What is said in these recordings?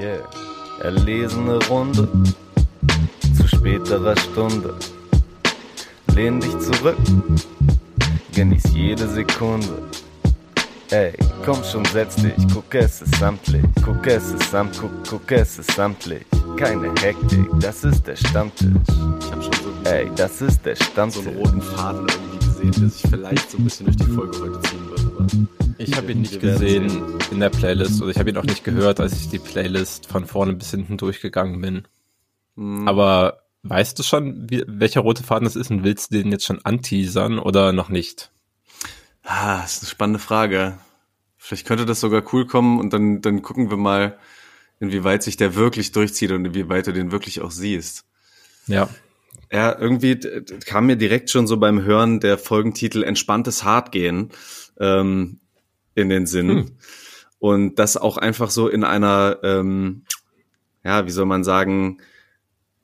Yeah. Erlesene Runde zu späterer Stunde. Lehn dich zurück, genieß jede Sekunde. Ey, komm schon, setz dich, guck es ist samtlich, guck es ist samt, guck, guck es ist samtlich. Keine Hektik, das ist der Stammtisch. Ich hab schon so, Ey, das ist der so Stammtisch. einen roten Faden irgendwie gesehen, der sich vielleicht so ein bisschen durch die Folge heute ziehen Ich habe ihn nicht gesehen in der Playlist oder ich habe ihn auch nicht gehört, als ich die Playlist von vorne bis hinten durchgegangen bin. Hm, Aber weißt du schon, wie, welcher rote Faden das ist und willst du den jetzt schon anteasern oder noch nicht? ah, das ist eine spannende Frage. Vielleicht könnte das sogar cool kommen und dann, dann gucken wir mal, inwieweit sich der wirklich durchzieht und inwieweit du den wirklich auch siehst. Ja. Ja, irgendwie kam mir direkt schon so beim Hören der Folgentitel Entspanntes Hartgehen ähm, in den Sinn. Hm. Und das auch einfach so in einer, ähm, ja, wie soll man sagen,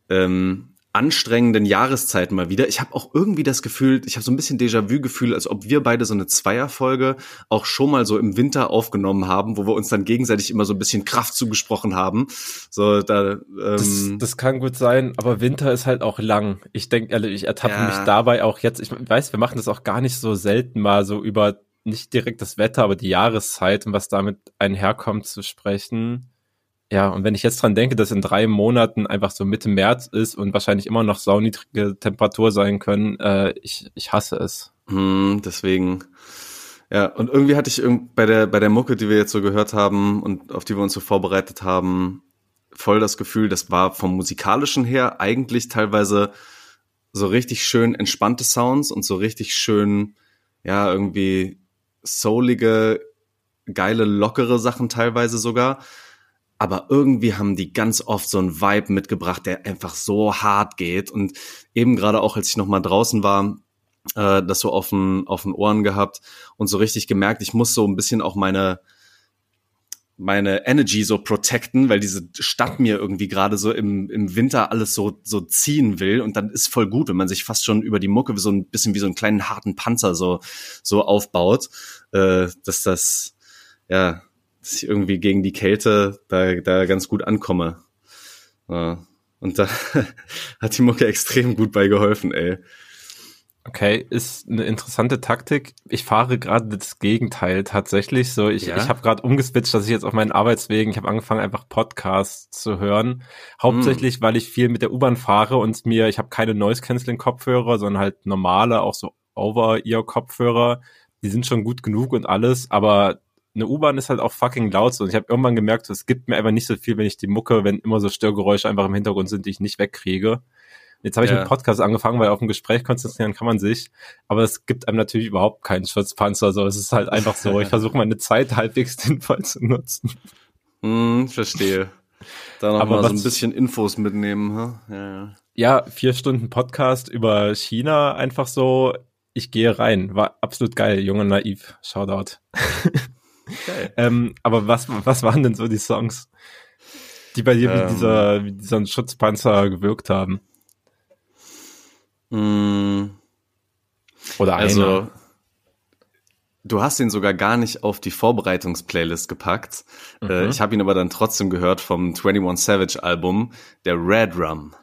ähm, anstrengenden Jahreszeit mal wieder. Ich habe auch irgendwie das Gefühl, ich habe so ein bisschen Déjà-vu-Gefühl, als ob wir beide so eine Zweierfolge auch schon mal so im Winter aufgenommen haben, wo wir uns dann gegenseitig immer so ein bisschen Kraft zugesprochen haben. So, da, ähm, Das, das kann gut sein, aber Winter ist halt auch lang. Ich denke, ehrlich, ich ertappe Ja. mich dabei auch jetzt. Ich weiß, wir machen das auch gar nicht so selten mal so über nicht direkt das Wetter, aber die Jahreszeit und was damit einherkommt zu sprechen. Ja, und wenn ich jetzt dran denke, dass in drei Monaten einfach so Mitte März ist und wahrscheinlich immer noch sauniedrige Temperatur sein können, äh, ich, ich hasse es. Hm, deswegen. Ja, und irgendwie hatte ich bei der, bei der Mucke, die wir jetzt so gehört haben und auf die wir uns so vorbereitet haben, voll das Gefühl, das war vom musikalischen her eigentlich teilweise so richtig schön entspannte Sounds und so richtig schön, ja, irgendwie soulige, geile, lockere Sachen teilweise sogar. Aber irgendwie haben die ganz oft so einen Vibe mitgebracht, der einfach so hart geht. Und eben gerade auch, als ich noch mal draußen war, äh, das so auf den, auf den Ohren gehabt und so richtig gemerkt, ich muss so ein bisschen auch meine, meine Energy so protecten, weil diese Stadt mir irgendwie gerade so im, im Winter alles so, so ziehen will. Und dann ist voll gut, wenn man sich fast schon über die Mucke so ein bisschen wie so einen kleinen harten Panzer so, so aufbaut, äh, dass das, ja, dass ich irgendwie gegen die Kälte da, da ganz gut ankomme. Ja. Und da hat die Mucke extrem gut bei geholfen, ey. Okay, ist eine interessante Taktik. Ich fahre gerade das Gegenteil tatsächlich. So, ich, Ja? ich habe gerade umgeswitcht, dass ich jetzt auf meinen Arbeitswegen, ich habe angefangen, einfach Podcasts zu hören. Hauptsächlich, weil ich viel mit der U-Bahn fahre und mir, ich habe keine Noise-Canceling-Kopfhörer, sondern halt normale, auch so Over-Ear-Kopfhörer. Die sind schon gut genug und alles, aber eine U-Bahn ist halt auch fucking laut so. Und ich habe irgendwann gemerkt, es gibt mir einfach nicht so viel, wenn ich die Mucke, wenn immer so Störgeräusche einfach im Hintergrund sind, die ich nicht wegkriege. Jetzt habe ich Ja. mit Podcast angefangen, weil auf ein Gespräch konzentrieren kann man sich, aber es gibt einem natürlich überhaupt keinen Schutzpanzer. So, es ist halt einfach so. Ich versuche meine Zeit halbwegs sinnvoll zu nutzen. Hm, verstehe. Da noch Aber mal so ein bisschen Infos mitnehmen, ha? Ja, ja. Ja, vier Stunden Podcast über China, einfach so. Ich gehe rein. War absolut geil, junge naiv. Shoutout. Ähm, aber was, was waren denn so die Songs, die bei dir Ähm. wie dieser, wie dieser Schutzpanzer gewirkt haben? Hm, Oder also, einer? du hast ihn sogar gar nicht auf die Vorbereitungsplaylist gepackt. Äh, Mhm. ich habe ihn aber dann trotzdem gehört vom 21 Savage Album, der Red Rum.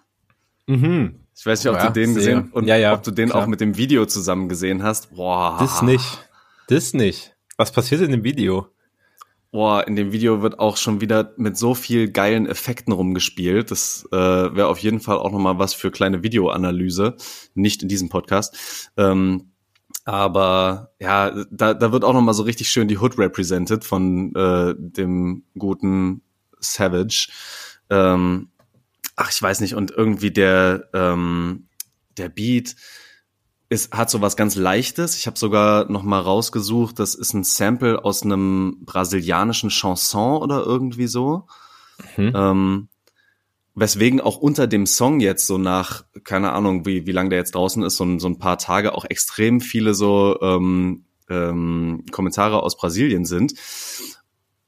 Mhm. Ich weiß nicht, ob Ja, du den sehr. gesehen und Ja, ja, ob du den klar. auch mit dem Video zusammen gesehen hast. Boah. Das nicht. Das nicht. Was passiert in dem Video? Boah, in dem Video wird auch schon wieder mit so viel geilen Effekten rumgespielt. Das äh, wäre auf jeden Fall auch nochmal was für kleine Videoanalyse. Nicht in diesem Podcast. Ähm, aber ja, da, da wird auch nochmal so richtig schön die Hood represented von äh, dem guten Savage. Ähm, ach, ich weiß nicht. Und irgendwie der, ähm, der Beat ist, hat so was ganz Leichtes. Ich habe sogar noch mal rausgesucht, das ist ein Sample aus einem brasilianischen Chanson oder irgendwie so. Mhm. Ähm, weswegen auch unter dem Song jetzt so nach, keine Ahnung, wie, wie lange der jetzt draußen ist, so, ein- so ein paar Tage auch extrem viele so ähm, ähm, Kommentare aus Brasilien sind.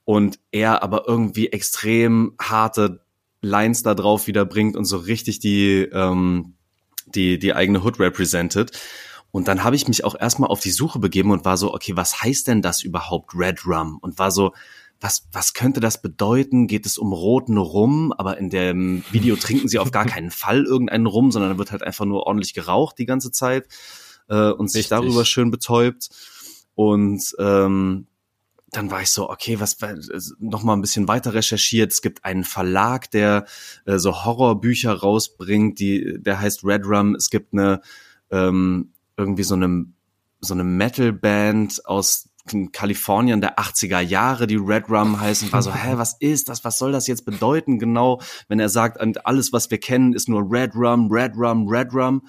Und er aber irgendwie extrem harte Lines da drauf wieder bringt und so richtig die, ähm, die, die eigene Hood represented. Und dann habe ich mich auch erstmal auf die Suche begeben und war so, okay, was heißt denn das überhaupt Red Rum? Und war so, was, was könnte das bedeuten? Geht es um roten Rum? Aber in dem Video trinken sie auf gar keinen Fall irgendeinen Rum, sondern da wird halt einfach nur ordentlich geraucht die ganze Zeit äh, und sich Richtig. darüber schön betäubt. Und ähm, dann war ich so, okay, was noch mal ein bisschen weiter recherchiert. Es gibt einen Verlag, der äh, so Horrorbücher rausbringt, die der heißt Red Rum. Es gibt eine ähm, irgendwie so eine so eine Metal-Band aus Kalifornien der 80er Jahre, die Red Rum heißen, war so, hä, was ist das? Was soll das jetzt bedeuten genau, wenn er sagt, und alles, was wir kennen, ist nur Red Rum, Red Rum, Red Rum.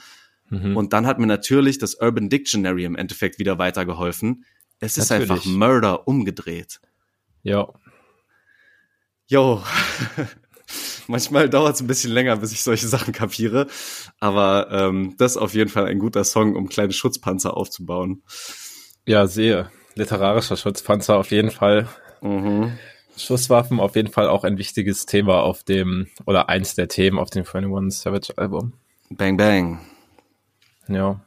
Mhm. Und dann hat mir natürlich das Urban Dictionary im Endeffekt wieder weitergeholfen. Es ist Natürlich. einfach Murder umgedreht. ja. Jo. Manchmal dauert es ein bisschen länger, bis ich solche Sachen kapiere. Aber ähm, das ist auf jeden Fall ein guter Song, um kleine Schutzpanzer aufzubauen. Ja, sehe. Literarischer Schutzpanzer auf jeden Fall. Mhm. Schusswaffen auf jeden Fall auch ein wichtiges Thema auf dem, oder eins der Themen auf dem 21 Savage Album. Bang, bang. Ja.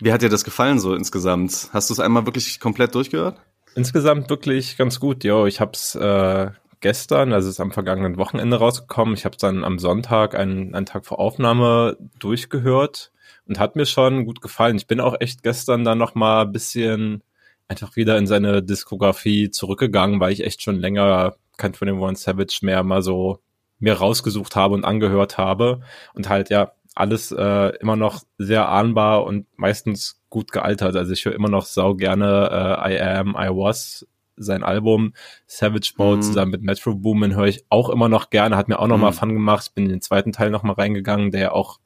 Wie hat dir das gefallen so insgesamt? Hast du es einmal wirklich komplett durchgehört? Insgesamt wirklich ganz gut, jo. Ich hab's äh, gestern, also es ist am vergangenen Wochenende rausgekommen. Ich habe dann am Sonntag, einen, einen Tag vor Aufnahme, durchgehört und hat mir schon gut gefallen. Ich bin auch echt gestern dann noch mal ein bisschen einfach wieder in seine Diskografie zurückgegangen, weil ich echt schon länger kein 21 Savage mehr mal so mir rausgesucht habe und angehört habe und halt ja alles äh, immer noch sehr ahnbar und meistens gut gealtert. Also ich höre immer noch sau gerne äh, I Am, I Was, sein Album Savage Mode Mhm. zusammen mit Metro Boomin höre ich auch immer noch gerne, hat mir auch noch mal Mhm. Fun gemacht. Ich bin in den zweiten Teil noch mal reingegangen, der auch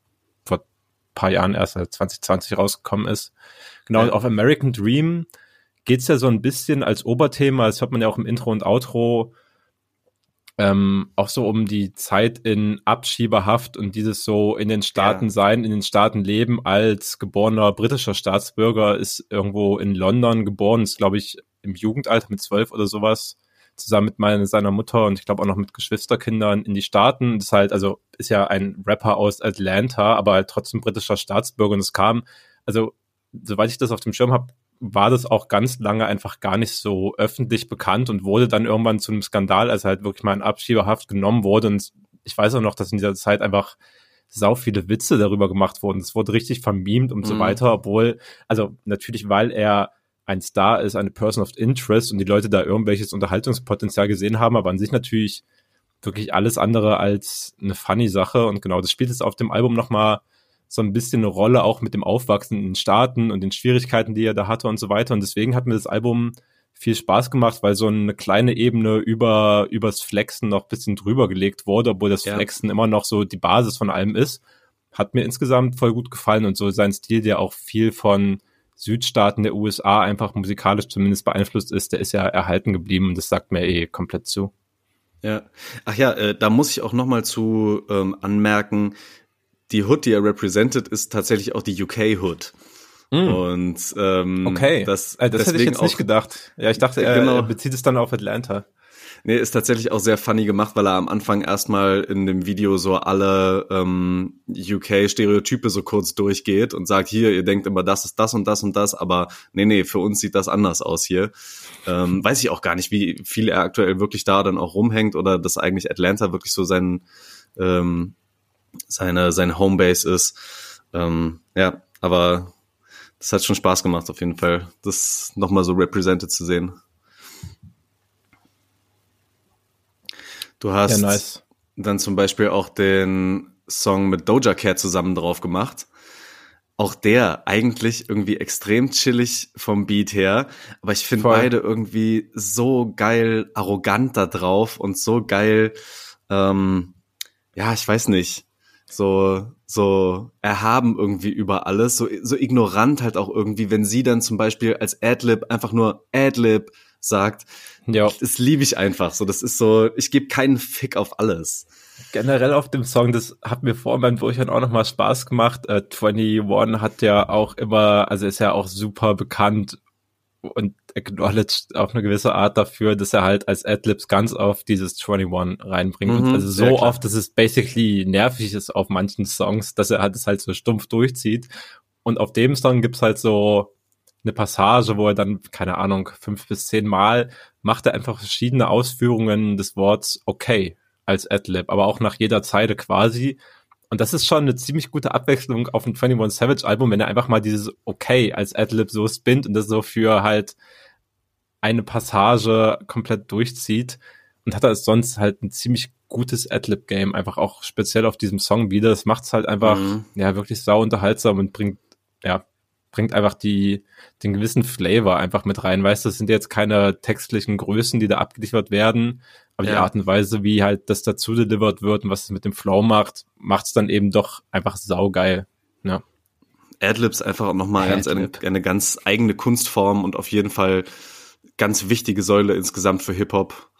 vor paar Jahren erst also 2020 rausgekommen ist. Genau, Ja. und auf American Dream geht's ja so ein bisschen als Oberthema, das hört man ja auch im Intro und Outro, ähm, auch so um die Zeit in Abschiebehaft und dieses so in den Staaten Ja. sein, in den Staaten leben als geborener britischer Staatsbürger, ist irgendwo in London geboren, ist glaube ich im Jugendalter mit zwölf oder sowas, zusammen mit meiner, seiner Mutter und ich glaube auch noch mit Geschwisterkindern in die Staaten. Das ist halt, also ist ja ein Rapper aus Atlanta, aber halt trotzdem britischer Staatsbürger und es kam, also soweit ich das auf dem Schirm habe, war das auch ganz lange einfach gar nicht so öffentlich bekannt und wurde dann irgendwann zu einem Skandal, als halt wirklich mal in Abschiebehaft genommen wurde. Und ich weiß auch noch, dass in dieser Zeit einfach sau viele Witze darüber gemacht wurden. Es wurde richtig vermemt und so Mhm. weiter, obwohl, also natürlich, weil er ein Star ist, eine Person of Interest und die Leute da irgendwelches Unterhaltungspotenzial gesehen haben, aber an sich natürlich wirklich alles andere als eine funny Sache. Und genau, das spielt jetzt auf dem Album nochmal so ein bisschen eine Rolle, auch mit dem Aufwachsen in den Staaten und den Schwierigkeiten, die er da hatte und so weiter. Und deswegen hat mir das Album viel Spaß gemacht, weil so eine kleine Ebene über übers Flexen noch ein bisschen drüber gelegt wurde, obwohl das Ja. Flexen immer noch so die Basis von allem ist. Hat mir insgesamt voll gut gefallen und so sein Stil, der auch viel von Südstaaten der USA einfach musikalisch zumindest beeinflusst ist, der ist ja erhalten geblieben und das sagt mir eh komplett zu. Ja. Ach ja, äh, da muss ich auch noch mal zu ähm, anmerken, die Hood, die er represented, ist tatsächlich auch die UK Hood. Und ähm, Hm. Okay, das, Äh, das hätte ich jetzt nicht gedacht. Ja, ich dachte, er, Genau. er bezieht es dann auf Atlanta. Nee, ist tatsächlich auch sehr funny gemacht, weil er am Anfang erstmal in dem Video so alle ähm, UK-Stereotype so kurz durchgeht und sagt, hier, ihr denkt immer, das ist das und das und das, aber nee, nee, für uns sieht das anders aus hier. Ähm, weiß ich auch gar nicht, wie viel er aktuell wirklich da dann auch rumhängt oder dass eigentlich Atlanta wirklich so sein, ähm, seine, seine Homebase ist. Ähm, ja, aber das hat schon Spaß gemacht auf jeden Fall, das nochmal so represented zu sehen. Du hast Ja, nice. dann zum Beispiel auch den Song mit Doja Cat zusammen drauf gemacht. Auch der eigentlich irgendwie extrem chillig vom Beat her, aber ich finde beide irgendwie so geil arrogant da drauf und so geil, ähm, ja, ich weiß nicht, so so erhaben irgendwie über alles, so so ignorant halt auch irgendwie, wenn sie dann zum Beispiel als Adlib einfach nur Adlib sagt, Ja, das liebe ich einfach. So, das ist so, ich gebe keinen Fick auf alles. generell auf dem Song, das hat mir vor beim Durchhören auch nochmal Spaß gemacht. Äh, 21 hat ja auch immer, also ist ja auch super bekannt und acknowledged auf eine gewisse Art dafür, dass er halt als Adlibs ganz oft dieses 21 reinbringt. Mhm, also so oft, dass es basically nervig ist auf manchen Songs, dass er halt es halt so stumpf durchzieht. Und auf dem Song gibt's halt so eine Passage, wo er dann, keine Ahnung, fünf bis zehn Mal macht er einfach verschiedene Ausführungen des Worts okay als Adlib, aber auch nach jeder Zeile quasi. Und das ist schon eine ziemlich gute Abwechslung auf dem 21 Savage Album, wenn er einfach mal dieses okay als Adlib so spinnt und das so für halt eine Passage komplett durchzieht und hat er sonst halt ein ziemlich gutes Adlib-Game, einfach auch speziell auf diesem Song wieder. Das macht es halt einfach, mhm. ja, wirklich sau unterhaltsam und bringt, ja, bringt einfach die, den gewissen Flavor einfach mit rein. Weißt du, das sind jetzt keine textlichen Größen, die da abgeliefert werden, aber ja. die Art und Weise, wie halt das dazu delivered wird und was es mit dem Flow macht, macht es dann eben doch einfach saugeil. Ja. Adlibs einfach nochmal ganz eine, eine ganz eigene Kunstform und auf jeden Fall ganz wichtige Säule insgesamt für Hip-Hop.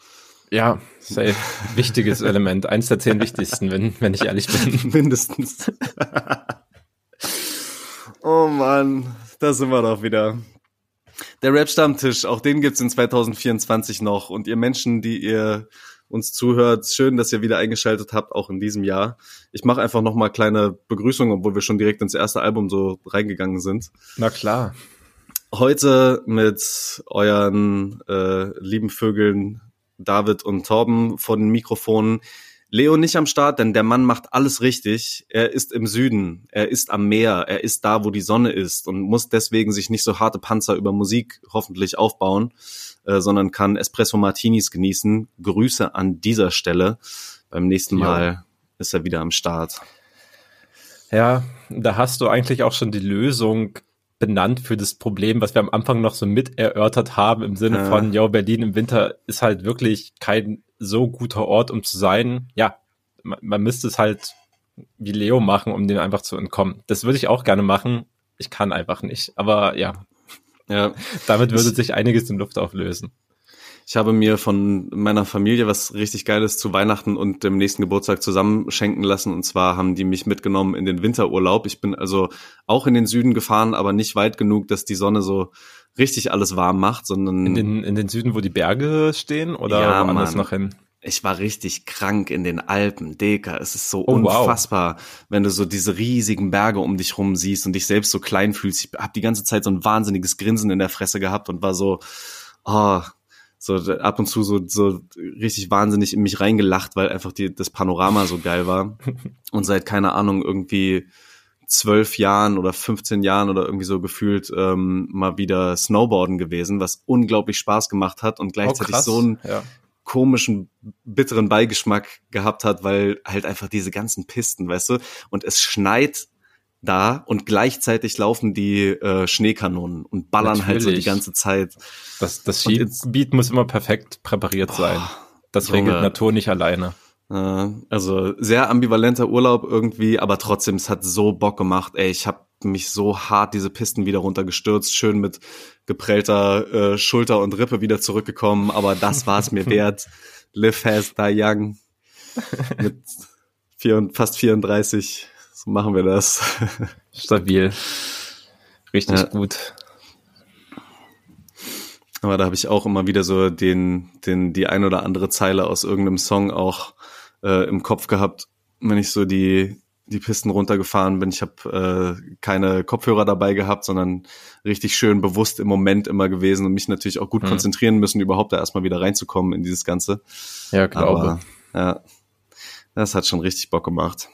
Ja, safe. Wichtiges Element. Eins der zehn wichtigsten, wenn, wenn ich ehrlich bin. Mindestens. oh Mann, da sind wir doch wieder. Der Rap-Stammtisch, auch den gibt's in 2024 noch. Und ihr Menschen, die ihr uns zuhört, schön, dass ihr wieder eingeschaltet habt, auch in diesem Jahr. Ich mache einfach noch mal kleine Begrüßungen, obwohl wir schon direkt ins erste Album so reingegangen sind. Na klar. Heute mit euren äh, lieben Vögeln David und Torben vor den Mikrofonen. Leo nicht am Start, denn der Mann macht alles richtig. Er ist im Süden, er ist am Meer, er ist da, wo die Sonne ist und muss deswegen sich nicht so harte Panzer über Musik hoffentlich aufbauen, äh, sondern kann Espresso Martinis genießen. Grüße an dieser Stelle. Beim nächsten Mal ja. ist er wieder am Start. Ja, da hast du eigentlich auch schon die Lösung benannt für das Problem, was wir am Anfang noch so mit erörtert haben, im Sinne ja. von, ja, Berlin im Winter ist halt wirklich kein so guter Ort, um zu sein. Ja, man, man müsste es halt wie Leo machen, um dem einfach zu entkommen. Das würde ich auch gerne machen. Ich kann einfach nicht. Aber ja, ja. damit würde sich einiges in Luft auflösen. Ich habe mir von meiner Familie was richtig Geiles zu Weihnachten und dem nächsten Geburtstag zusammen schenken lassen. Und zwar haben die mich mitgenommen in den Winterurlaub. Ich bin also auch in den Süden gefahren, aber nicht weit genug, dass die Sonne so richtig alles warm macht, sondern. In den, in den Süden, wo die Berge stehen oder ja, woanders noch hin? Ich war richtig krank in den Alpen, Deka. Es ist so oh, unfassbar, wow. wenn du so diese riesigen Berge um dich rum siehst und dich selbst so klein fühlst. Ich habe die ganze Zeit so ein wahnsinniges Grinsen in der Fresse gehabt und war so, oh, so ab und zu so, so richtig wahnsinnig in mich reingelacht, weil einfach die, das Panorama so geil war. Und seit, keine Ahnung, irgendwie zwölf Jahren oder 15 Jahren oder irgendwie so gefühlt ähm, mal wieder Snowboarden gewesen, was unglaublich Spaß gemacht hat und gleichzeitig oh, so einen ja. komischen, bitteren Beigeschmack gehabt hat, weil halt einfach diese ganzen Pisten, weißt du, und es schneit da und gleichzeitig laufen die äh, Schneekanonen und ballern Natürlich. halt so die ganze Zeit. Das, das Skigebiet muss immer perfekt präpariert boah, sein. Das Junge. regelt Natur nicht alleine. Äh, also sehr ambivalenter Urlaub irgendwie, aber trotzdem, es hat so Bock gemacht. Ey, ich habe mich so hart diese Pisten wieder runtergestürzt, schön mit geprellter äh, Schulter und Rippe wieder zurückgekommen, aber das war es mir wert. Live fast, die young. Mit vier, fast 34 so machen wir das. Stabil. Richtig ja. gut. Aber da habe ich auch immer wieder so den, den, die ein oder andere Zeile aus irgendeinem Song auch äh, im Kopf gehabt, wenn ich so die, die Pisten runtergefahren bin. Ich habe äh, keine Kopfhörer dabei gehabt, sondern richtig schön bewusst im Moment immer gewesen und mich natürlich auch gut hm. konzentrieren müssen, überhaupt da erstmal wieder reinzukommen in dieses Ganze. Ja, glaube. Aber, ja, das hat schon richtig Bock gemacht.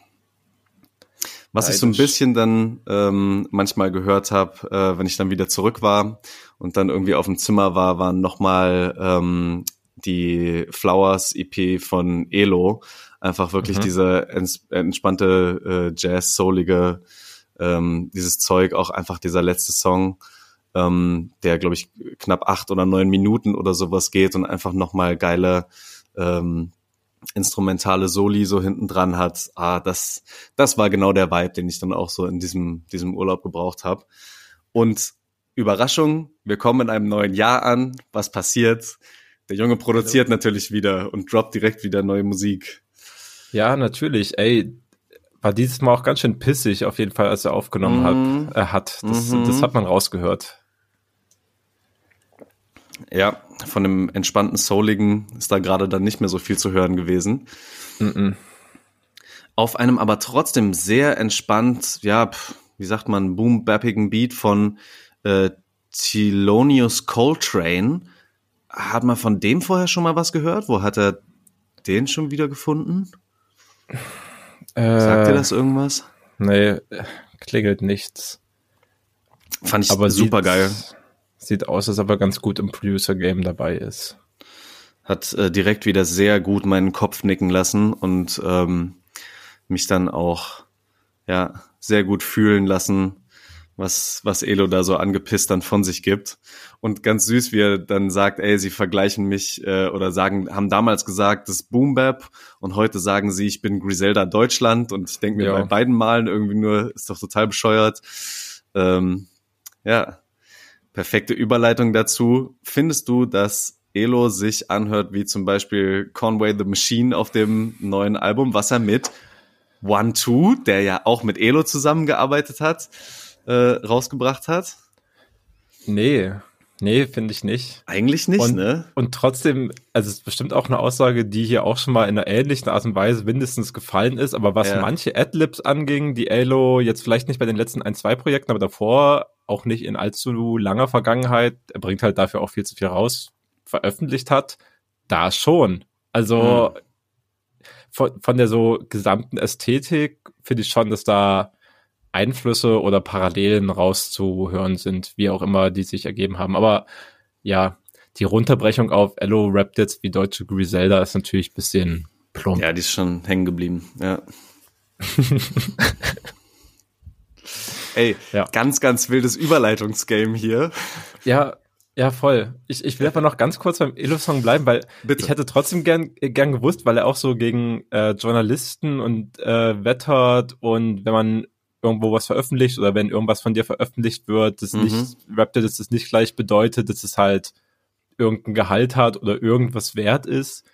Was Leidisch. ich so ein bisschen dann ähm, manchmal gehört habe, äh, wenn ich dann wieder zurück war und dann irgendwie auf dem Zimmer war, waren nochmal ähm, die Flowers EP von Elo. Einfach wirklich mhm. diese ents entspannte äh, Jazz-soulige, ähm, dieses Zeug, auch einfach dieser letzte Song, ähm, der, glaube ich, knapp acht oder neun Minuten oder sowas geht und einfach nochmal geile ähm, instrumentale Soli so hinten dran hat, ah, das, das war genau der Vibe, den ich dann auch so in diesem, diesem Urlaub gebraucht habe. Und Überraschung, wir kommen in einem neuen Jahr an. Was passiert? Der Junge produziert Hallo. natürlich wieder und droppt direkt wieder neue Musik. Ja, natürlich. Ey, war dieses Mal auch ganz schön pissig auf jeden Fall, als er aufgenommen mhm. hat. Er hat. Das, mhm. das hat man rausgehört. Ja, von dem entspannten Souligen ist da gerade dann nicht mehr so viel zu hören gewesen. Mm -mm. Auf einem aber trotzdem sehr entspannt, ja, wie sagt man, boom-bappigen Beat von äh, Thelonious Coltrane. Hat man von dem vorher schon mal was gehört? Wo hat er den schon wieder gefunden? Äh, Sagt dir das irgendwas? Nee, klingelt nichts. Fand ich Aber super geil. Sieht aus, als ob er ganz gut im Producer-Game dabei ist. Hat äh, direkt wieder sehr gut meinen Kopf nicken lassen und ähm, mich dann auch ja sehr gut fühlen lassen, was, was Elo da so angepisst dann von sich gibt. Und ganz süß, wie er dann sagt, ey, sie vergleichen mich äh, oder sagen, haben damals gesagt, das ist Boom Bap und heute sagen sie, ich bin Griselda Deutschland und ich denke mir Ja. bei beiden Malen irgendwie nur, ist doch total bescheuert. Ähm, ja, perfekte Überleitung dazu. Findest du, dass Elo sich anhört wie zum Beispiel Conway the Machine auf dem neuen Album, was er mit One Two, der ja auch mit Elo zusammengearbeitet hat, äh, rausgebracht hat? Nee, nee, finde ich nicht. Eigentlich nicht, Und, ne? und trotzdem, also es ist bestimmt auch eine Aussage, die hier auch schon mal in einer ähnlichen Art und Weise mindestens gefallen ist, aber was Ja. manche Adlibs anging, die Alo jetzt vielleicht nicht bei den letzten ein, zwei Projekten, aber davor auch nicht in allzu langer Vergangenheit, er bringt halt dafür auch viel zu viel raus, veröffentlicht hat, da schon. Also von, von der so gesamten Ästhetik finde ich schon, dass da Einflüsse oder Parallelen rauszuhören sind, wie auch immer die sich ergeben haben. Aber ja, die Runterbrechung auf Ello rappt jetzt wie deutsche Griselda ist natürlich ein bisschen plump. Ja, die ist schon hängen geblieben, ja. Ey, Ja. ganz, ganz wildes Überleitungsgame hier. Ja, ja, voll. Ich, ich will aber noch ganz kurz beim Elo-Song bleiben, weil Bitte. ich hätte trotzdem gern, gern gewusst, weil er auch so gegen äh, Journalisten und äh, wettert und wenn man irgendwo was veröffentlicht oder wenn irgendwas von dir veröffentlicht wird, das Mhm. nicht, rappt er, dass das nicht gleich bedeutet, dass es halt irgendein Gehalt hat oder irgendwas wert ist.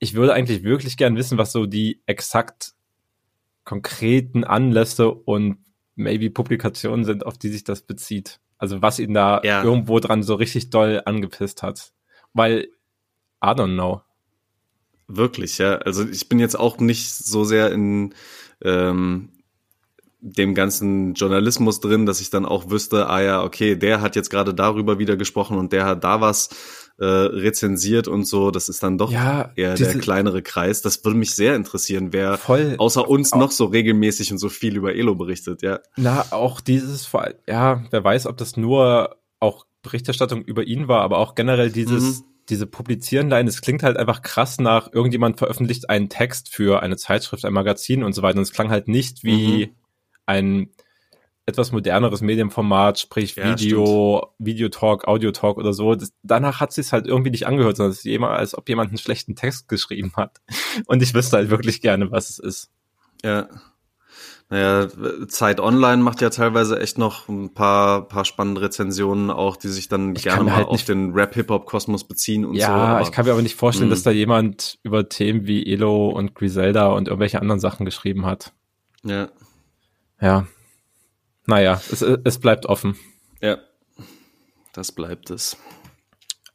Ich würde eigentlich wirklich gern wissen, was so die exakt konkreten Anlässe und maybe Publikationen sind, auf die sich das bezieht. Also was ihn da Ja. irgendwo dran so richtig doll angepisst hat. Weil, I don't know. Wirklich, ja. Also ich bin jetzt auch nicht so sehr in ähm, dem ganzen Journalismus drin, dass ich dann auch wüsste, ah ja, okay, der hat jetzt gerade darüber wieder gesprochen und der hat da was äh, rezensiert und so. Das ist dann doch Ja, eher der kleinere Kreis. Das würde mich sehr interessieren, wer Voll. außer uns noch so regelmäßig und so viel über Elo berichtet, ja. Na, auch dieses, ja, wer weiß, ob das nur auch Berichterstattung über ihn war, aber auch generell dieses, Mhm. diese Publizieren-Line, es klingt halt einfach krass nach, irgendjemand veröffentlicht einen Text für eine Zeitschrift, ein Magazin und so weiter. Und es klang halt nicht wie Mhm. Ein etwas moderneres Medienformat, sprich Ja, Video, Videotalk, Audiotalk oder so. Das, danach hat sich's halt irgendwie nicht angehört, sondern es ist jemand, als ob jemand einen schlechten Text geschrieben hat. Und ich wüsste halt wirklich gerne, was es ist. Ja. Naja, Zeit Online macht ja teilweise echt noch ein paar, paar spannende Rezensionen auch, die sich dann Ich gerne mal halt auf nicht- den Rap-Hip-Hop-Kosmos beziehen und ja, so. aber- ich kann mir aber nicht vorstellen, Mhm. dass da jemand über Themen wie Elo und Griselda und irgendwelche anderen Sachen geschrieben hat. Ja, Ja. Naja, es, es bleibt offen. ja. Das bleibt es.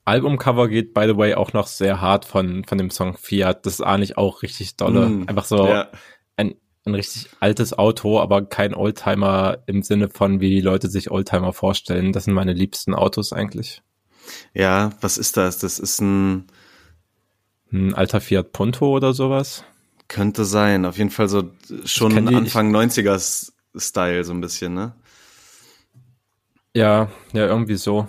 Albumcover geht, by the way, auch noch sehr hart von, von dem Song Fiat. Das ist eigentlich auch richtig dolle. Mm, Einfach so Ja, ein, ein richtig altes Auto, aber kein Oldtimer im Sinne von, wie die Leute sich Oldtimer vorstellen. Das sind meine liebsten Autos eigentlich. ja, was ist das? Das ist ein, Ein alter Fiat Punto oder sowas. könnte sein. Auf jeden Fall so schon die- Anfang 90er Style so ein bisschen, ne? Ja, ja, irgendwie so.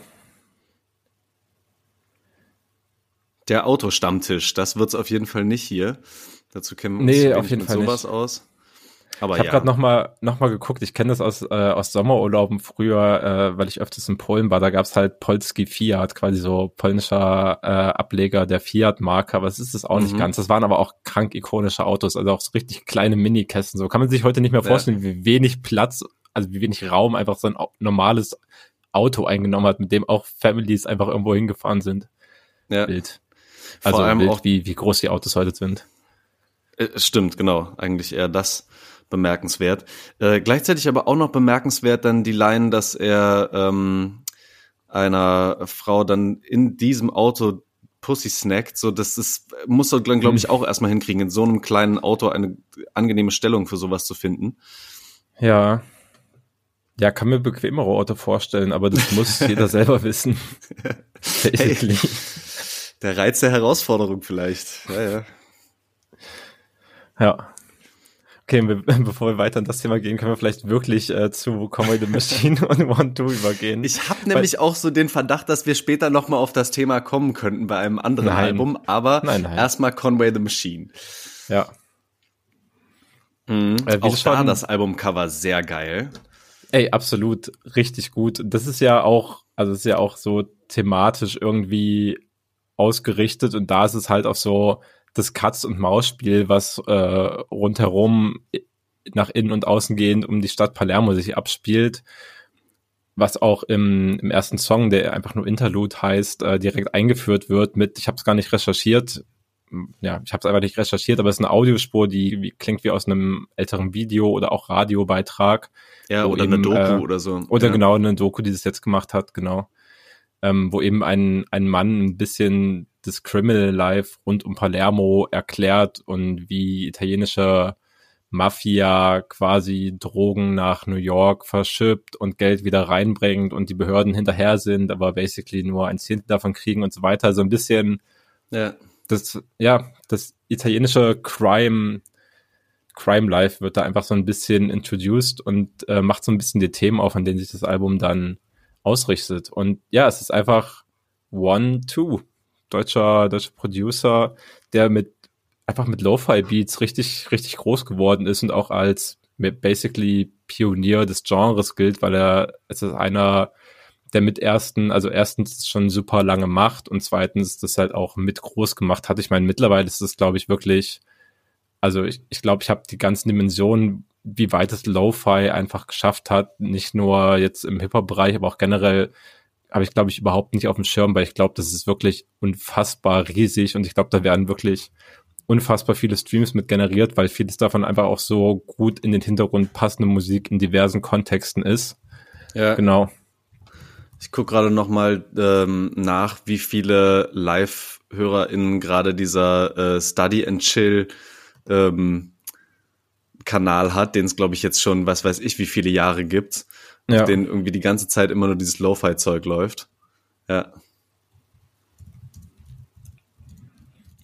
Der Autostammtisch, das wird's auf jeden Fall nicht hier. Dazu kennen wir uns Nee, auf jeden mit Fall sowas aus. Aber Ich habe ja. gerade noch mal noch mal geguckt. Ich kenne das aus äh, aus Sommerurlauben früher, äh, weil ich öfters in Polen war. Da gab's halt Polski Fiat, quasi so polnischer äh, Ableger der Fiat-Marke. Aber es ist es auch nicht Mhm. ganz. Das waren aber auch krank ikonische Autos, also auch so richtig kleine Minikästen. So kann man sich heute nicht mehr Ja. vorstellen, wie wenig Platz, also wie wenig Raum einfach so ein normales Auto eingenommen hat, mit dem auch Families einfach irgendwo hingefahren sind. ja. Vor Also allem wild, auch- wie wie groß die Autos heute sind. Äh, Stimmt, genau. Eigentlich eher das bemerkenswert. Äh, gleichzeitig aber auch noch bemerkenswert dann die Line, dass er ähm, einer Frau dann in diesem Auto Pussy snackt. So, das ist, muss er, glaube Hm. ich, auch erstmal hinkriegen, in so einem kleinen Auto eine angenehme Stellung für sowas zu finden. Ja. Ja, kann mir bequemere Orte vorstellen, aber das muss jeder selber wissen. Hey, der Reiz der Herausforderung vielleicht. Ja, ja. Ja. Okay, bevor wir weiter in das Thema gehen, können wir vielleicht wirklich äh, zu Comedy the Machine und One Two übergehen. Ich habe nämlich auch so den Verdacht, dass wir später nochmal auf das Thema kommen könnten bei einem anderen nein. Album, aber erstmal Conway the Machine. Ja. Mhm. Äh, auch da das Albumcover sehr geil. Ey, absolut, richtig gut. Das ist ja auch, also ist ja auch so thematisch irgendwie ausgerichtet und da ist es halt auch so das Katz- und Maus-Spiel, was äh, rundherum nach innen und außen gehend um die Stadt Palermo sich abspielt, was auch im, im ersten Song, der einfach nur Interlude heißt, äh, direkt eingeführt wird mit, ich habe es gar nicht recherchiert, ja, ich habe es einfach nicht recherchiert, aber es ist eine Audiospur, die wie, klingt wie aus einem älteren Video oder auch Radiobeitrag. Ja, oder eben, eine Doku äh, oder so. Oder ja. genau, eine Doku, die das jetzt gemacht hat, genau. Ähm, wo eben ein, ein Mann ein bisschen das Criminal Life rund um Palermo erklärt und wie italienische Mafia quasi Drogen nach New York verschippt und Geld wieder reinbringt und die Behörden hinterher sind, aber basically nur ein Zehntel davon kriegen und so weiter. So ein bisschen ja das, ja, das italienische Crime, Crime Life wird da einfach so ein bisschen introduced und äh, macht so ein bisschen die Themen auf, an denen sich das Album dann ausrichtet. Und ja, es ist einfach One, Two. Deutscher, deutscher Producer, der mit, einfach mit Lo-Fi Beats richtig, richtig groß geworden ist und auch als basically Pionier des Genres gilt, weil er, es ist einer der mit ersten, also erstens schon super lange macht und zweitens das halt auch mit groß gemacht hat. Ich meine, mittlerweile ist es, glaube ich, wirklich, also ich glaube, ich, glaub, ich habe die ganzen Dimensionen, wie weit es Lo-Fi einfach geschafft hat, nicht nur jetzt im Hip-Hop-Bereich, aber auch generell habe ich, glaube ich, überhaupt nicht auf dem Schirm, weil ich glaube, das ist wirklich unfassbar riesig und ich glaube, da werden wirklich unfassbar viele Streams mit generiert, weil vieles davon einfach auch so gut in den Hintergrund passende Musik in diversen Kontexten ist. Ja. Genau. Ich gucke gerade noch mal ähm, nach, wie viele Live-HörerInnen gerade dieser äh, Study and Chill ähm, Kanal hat, den es glaube ich jetzt schon, was weiß ich, wie viele Jahre gibt, ja. auf denen irgendwie die ganze Zeit immer nur dieses Lo-Fi-Zeug läuft. Ja.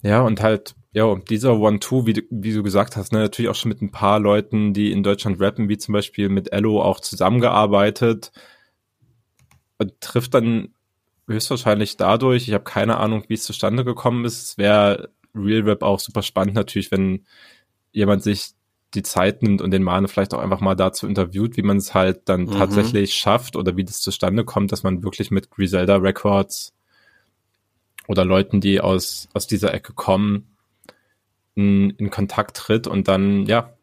Ja, und halt, ja, dieser One-Two, wie, wie du gesagt hast, ne, natürlich auch schon mit ein paar Leuten, die in Deutschland rappen, wie zum Beispiel mit Ello auch zusammengearbeitet trifft dann höchstwahrscheinlich dadurch, ich habe keine Ahnung, wie es zustande gekommen ist. Es wäre Real Rap auch super spannend natürlich, wenn jemand sich die Zeit nimmt und den Mane vielleicht auch einfach mal dazu interviewt, wie man es halt dann mhm. tatsächlich schafft oder wie das zustande kommt, dass man wirklich mit Griselda Records oder Leuten, die aus, aus dieser Ecke kommen, in, in Kontakt tritt und dann, ja,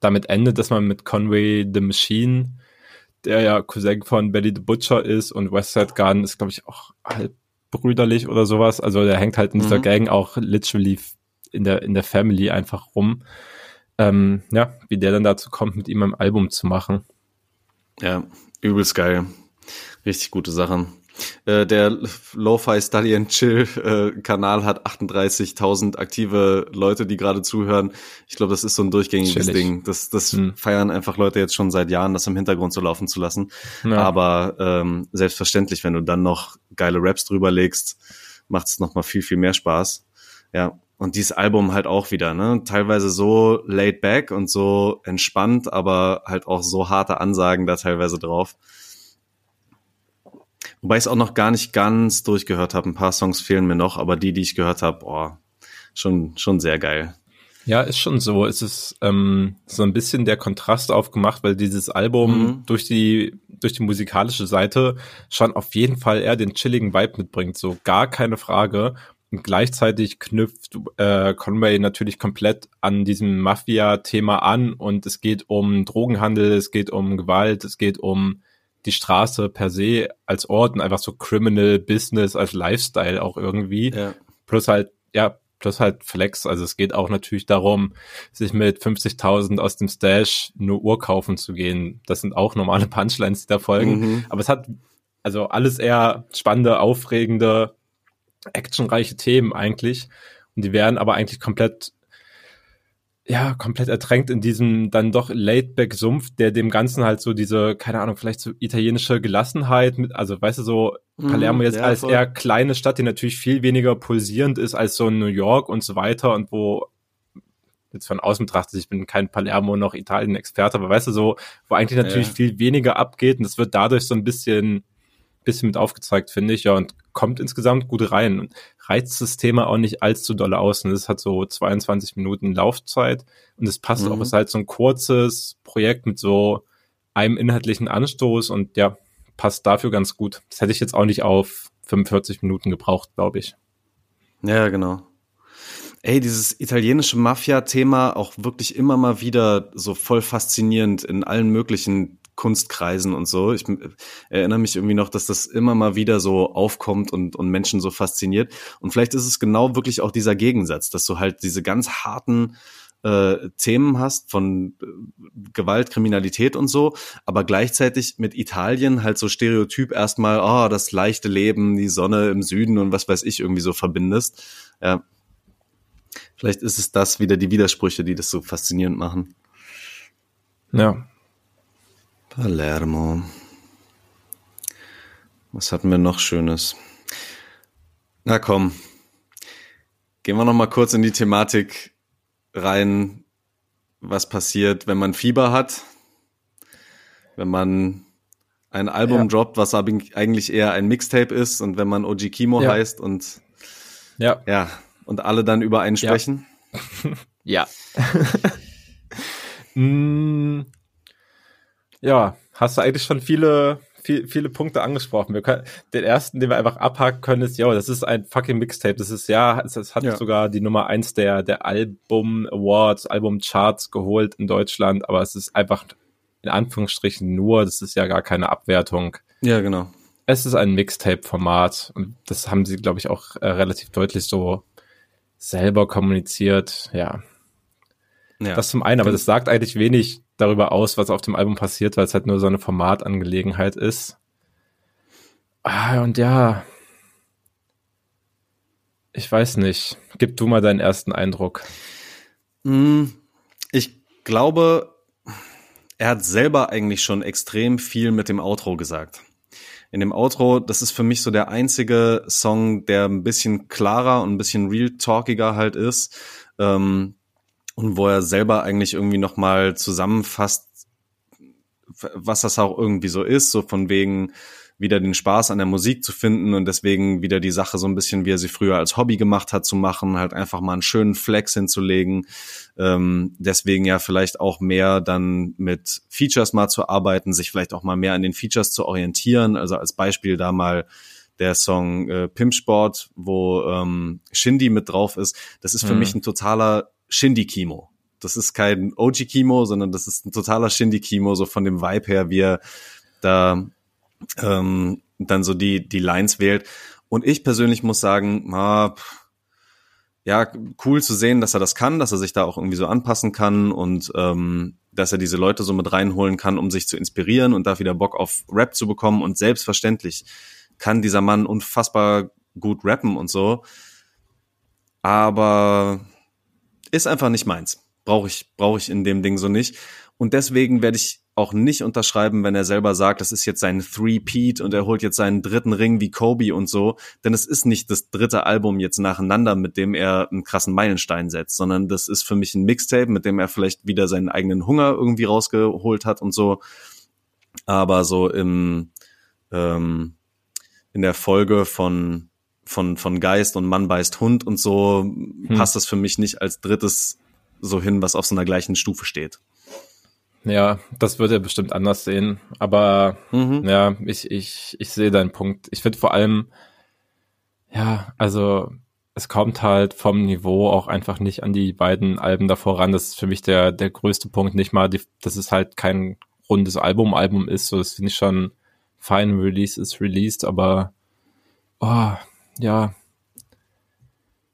damit endet, dass man mit Conway the Machine der ja Cousin von Belly the Butcher ist und Westside Gun ist, glaube ich, auch halb brüderlich oder sowas. Also der hängt halt in dieser mhm. Gang auch literally in der, in der Family einfach rum. Ähm, ja, wie der dann dazu kommt, mit ihm ein Album zu machen. Ja, übelst geil. Richtig gute Sachen. Äh, der Lo-Fi Study and Chill äh, Kanal hat 38.000 aktive Leute, die gerade zuhören. Ich glaube, das ist so ein durchgängiges Chillig. Ding. Das, das hm. feiern einfach Leute jetzt schon seit Jahren, das im Hintergrund so laufen zu lassen. Ja. Aber ähm, selbstverständlich, wenn du dann noch geile Raps drüber legst, macht es nochmal viel, viel mehr Spaß. Ja, und dieses Album halt auch wieder, ne? Teilweise so laid back und so entspannt, aber halt auch so harte Ansagen da teilweise drauf. Wobei ich es auch noch gar nicht ganz durchgehört habe. Ein paar Songs fehlen mir noch, aber die, die ich gehört habe, boah, schon, schon sehr geil. Ja, ist schon so. Es ist ähm, so ein bisschen der Kontrast aufgemacht, weil dieses Album mhm. durch die durch die musikalische Seite schon auf jeden Fall eher den chilligen Vibe mitbringt. So gar keine Frage. Und gleichzeitig knüpft äh, Conway natürlich komplett an diesem Mafia-Thema an und es geht um Drogenhandel, es geht um Gewalt, es geht um die Straße per se als Ort und einfach so Criminal Business als Lifestyle auch irgendwie. Ja. Plus halt, ja, plus halt Flex. Also es geht auch natürlich darum, sich mit 50.000 aus dem Stash nur Uhr kaufen zu gehen. Das sind auch normale Punchlines, die da folgen. Mhm. Aber es hat also alles eher spannende, aufregende, actionreiche Themen eigentlich. Und die werden aber eigentlich komplett ja, komplett ertränkt in diesem dann doch Laidback-Sumpf, der dem Ganzen halt so diese, keine Ahnung, vielleicht so italienische Gelassenheit mit, also weißt du, so Palermo jetzt ja, als voll. eher kleine Stadt, die natürlich viel weniger pulsierend ist als so New York und so weiter und wo jetzt von außen betrachtet, ich bin kein Palermo noch Italien-Experte, aber weißt du, so, wo eigentlich natürlich ja. viel weniger abgeht und das wird dadurch so ein bisschen bisschen mit aufgezeigt, finde ich, ja, und kommt insgesamt gut rein und reizt das Thema auch nicht allzu doll aus. Und es hat so 22 Minuten Laufzeit und es passt mhm. auch, es ist halt so ein kurzes Projekt mit so einem inhaltlichen Anstoß und ja, passt dafür ganz gut. Das hätte ich jetzt auch nicht auf 45 Minuten gebraucht, glaube ich. Ja, genau. Ey, dieses italienische Mafia-Thema auch wirklich immer mal wieder so voll faszinierend in allen möglichen Kunstkreisen und so. Ich erinnere mich irgendwie noch, dass das immer mal wieder so aufkommt und, und Menschen so fasziniert. Und vielleicht ist es genau wirklich auch dieser Gegensatz, dass du halt diese ganz harten äh, Themen hast von äh, Gewalt, Kriminalität und so, aber gleichzeitig mit Italien halt so Stereotyp erstmal, oh, das leichte Leben, die Sonne im Süden und was weiß ich irgendwie so verbindest. Ja. Vielleicht ist es das wieder die Widersprüche, die das so faszinierend machen. Ja, Palermo. Was hatten wir noch Schönes? Na komm, gehen wir noch mal kurz in die Thematik rein, was passiert, wenn man Fieber hat, wenn man ein Album ja. droppt, was eigentlich eher ein Mixtape ist und wenn man OG Kimo ja. heißt und ja. ja, und alle dann über einen sprechen. Ja. ja. mm, ja, hast du eigentlich schon viele, viel, viele Punkte angesprochen. Wir können, den ersten, den wir einfach abhaken können, ist, ja, das ist ein fucking Mixtape. Das ist, ja, es, es hat ja. sogar die Nummer eins der, der Album Awards, Album Charts geholt in Deutschland, aber es ist einfach in Anführungsstrichen nur, das ist ja gar keine Abwertung. Ja, genau. Es ist ein Mixtape-Format und das haben sie, glaube ich, auch äh, relativ deutlich so selber kommuniziert. Ja. ja. Das zum einen, aber das sagt eigentlich wenig darüber aus, was auf dem Album passiert, weil es halt nur so eine Formatangelegenheit ist. Ah, und ja. Ich weiß nicht. Gib du mal deinen ersten Eindruck. Hm, ich glaube, er hat selber eigentlich schon extrem viel mit dem Outro gesagt. In dem Outro, das ist für mich so der einzige Song, der ein bisschen klarer und ein bisschen real talkiger halt ist. Ähm, und wo er selber eigentlich irgendwie nochmal zusammenfasst, was das auch irgendwie so ist, so von wegen wieder den Spaß an der Musik zu finden und deswegen wieder die Sache so ein bisschen, wie er sie früher als Hobby gemacht hat, zu machen, halt einfach mal einen schönen Flex hinzulegen. Ähm, deswegen ja vielleicht auch mehr dann mit Features mal zu arbeiten, sich vielleicht auch mal mehr an den Features zu orientieren. Also als Beispiel da mal der Song äh, Pimp Sport, wo ähm, Shindy mit drauf ist. Das ist für mhm. mich ein totaler Shindy-Kimo. Das ist kein OG-Kimo, sondern das ist ein totaler Shindy-Kimo, so von dem Vibe her, wie er da ähm, dann so die, die Lines wählt. Und ich persönlich muss sagen, ah, ja, cool zu sehen, dass er das kann, dass er sich da auch irgendwie so anpassen kann und ähm, dass er diese Leute so mit reinholen kann, um sich zu inspirieren und da wieder Bock auf Rap zu bekommen. Und selbstverständlich kann dieser Mann unfassbar gut rappen und so. Aber ist einfach nicht meins. Brauche ich, brauche ich in dem Ding so nicht. Und deswegen werde ich auch nicht unterschreiben, wenn er selber sagt, das ist jetzt sein Three-Peat und er holt jetzt seinen dritten Ring wie Kobe und so. Denn es ist nicht das dritte Album jetzt nacheinander, mit dem er einen krassen Meilenstein setzt, sondern das ist für mich ein Mixtape, mit dem er vielleicht wieder seinen eigenen Hunger irgendwie rausgeholt hat und so. Aber so im, ähm, in der Folge von von, von Geist und Mann beißt Hund und so hm. passt das für mich nicht als drittes so hin, was auf so einer gleichen Stufe steht. Ja, das wird er bestimmt anders sehen. Aber mhm. ja, ich, ich, ich sehe deinen Punkt. Ich finde vor allem, ja, also es kommt halt vom Niveau auch einfach nicht an die beiden Alben davor ran. Das ist für mich der, der größte Punkt. Nicht mal, die, dass es halt kein rundes Album, Album ist. So, das finde ich schon fein. Release ist released, aber oh, ja,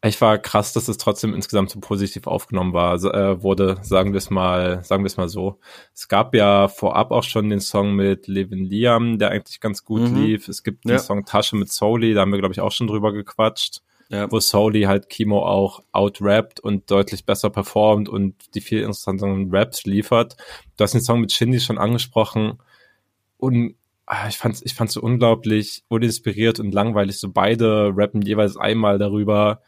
ich war krass, dass es trotzdem insgesamt so positiv aufgenommen war, also, äh, wurde, sagen wir es mal, sagen wir es mal so. Es gab ja vorab auch schon den Song mit Levin Liam, der eigentlich ganz gut mhm. lief. Es gibt den Song Tasche mit Soli, da haben wir, glaube ich, auch schon drüber gequatscht. ja. wo Soli halt Kimo auch outrappt und deutlich besser performt und die viel interessanteren Raps liefert. Du hast den Song mit Shindy schon angesprochen und ich fand's, ich fand's so unglaublich uninspiriert und langweilig. So beide rappen jeweils einmal darüber,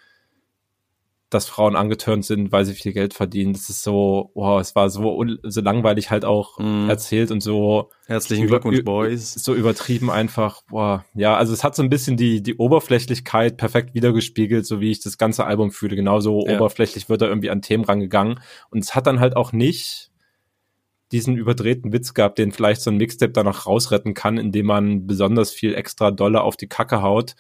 dass Frauen angetörnt sind, weil sie viel Geld verdienen. Das ist so, wow, es war so, so langweilig halt auch mm. erzählt und so. Herzlichen Glückwunsch, Boys. So übertrieben einfach, boah. Ja, also es hat so ein bisschen die, die Oberflächlichkeit perfekt wiedergespiegelt, so wie ich das ganze Album fühle. Genauso ja. oberflächlich wird er irgendwie an Themen rangegangen. Und es hat dann halt auch nicht diesen überdrehten Witz gehabt, den vielleicht so ein Mixtape dann noch rausretten kann, indem man besonders viel extra Dollar auf die Kacke haut.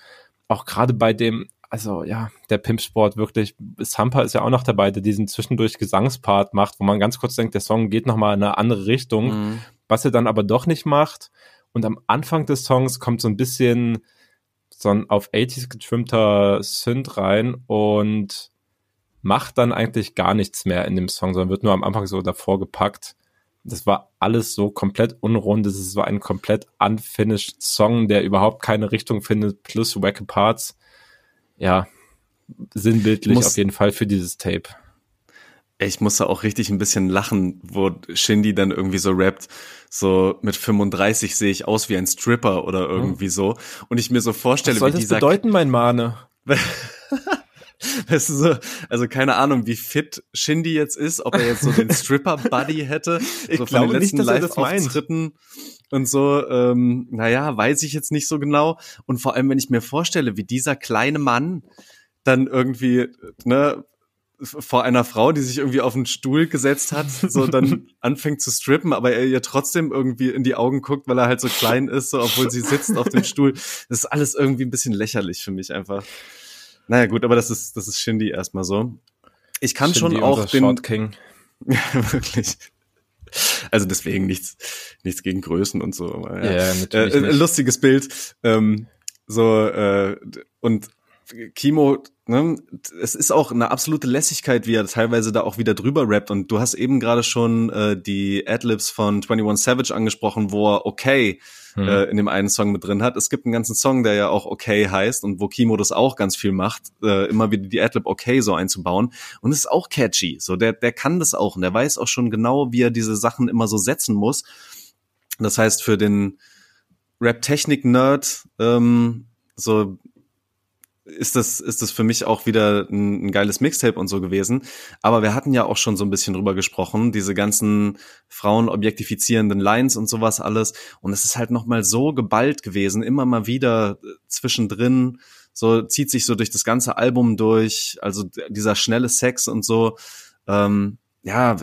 Auch gerade bei dem also ja, der Pimpsport wirklich, Sampa ist ja auch noch dabei, der diesen zwischendurch Gesangspart macht, wo man ganz kurz denkt, der Song geht nochmal in eine andere Richtung, mhm. was er dann aber doch nicht macht. Und am Anfang des Songs kommt so ein bisschen so ein auf 80s getrimmter Synth rein und macht dann eigentlich gar nichts mehr in dem Song, sondern wird nur am Anfang so davor gepackt. Das war alles so komplett unrund. Das ist so ein komplett unfinished Song, der überhaupt keine Richtung findet, plus wacke Parts ja, sinnbildlich muss, auf jeden Fall für dieses Tape. Ich musste auch richtig ein bisschen lachen, wo Shindy dann irgendwie so rappt, so mit 35 sehe ich aus wie ein Stripper oder irgendwie hm. so. Und ich mir so vorstelle, Was soll wie das dieser bedeuten, mein Mane? Weißt du so, also keine Ahnung, wie fit Shindy jetzt ist, ob er jetzt so den Stripper-Buddy hätte. Ich so glaube nicht, dass er das meint. Und so, ähm, naja, weiß ich jetzt nicht so genau. Und vor allem, wenn ich mir vorstelle, wie dieser kleine Mann dann irgendwie, ne, vor einer Frau, die sich irgendwie auf einen Stuhl gesetzt hat, so dann anfängt zu strippen, aber er ihr trotzdem irgendwie in die Augen guckt, weil er halt so klein ist, so obwohl sie sitzt auf dem Stuhl. Das ist alles irgendwie ein bisschen lächerlich für mich einfach. Naja, gut, aber das ist, das ist Shindy erstmal so. Ich kann Shindy schon auch den. Short King. ja, wirklich. Also deswegen nichts, nichts gegen Größen und so. Ja, ja natürlich. Äh, lustiges Bild. Ähm, so, äh, und Kimo, ne, es ist auch eine absolute Lässigkeit, wie er teilweise da auch wieder drüber rappt. Und du hast eben gerade schon äh, die Adlibs von 21 Savage angesprochen, wo er okay hm. äh, in dem einen Song mit drin hat. Es gibt einen ganzen Song, der ja auch okay heißt und wo Kimo das auch ganz viel macht, äh, immer wieder die Adlib okay so einzubauen. Und es ist auch catchy. So, der, der kann das auch und der weiß auch schon genau, wie er diese Sachen immer so setzen muss. Das heißt, für den Rap-Technik-Nerd, ähm, so ist das, ist das für mich auch wieder ein, ein, geiles Mixtape und so gewesen. Aber wir hatten ja auch schon so ein bisschen drüber gesprochen, diese ganzen Frauen objektifizierenden Lines und sowas alles. Und es ist halt nochmal so geballt gewesen, immer mal wieder äh, zwischendrin, so zieht sich so durch das ganze Album durch, also dieser schnelle Sex und so, ähm, ja,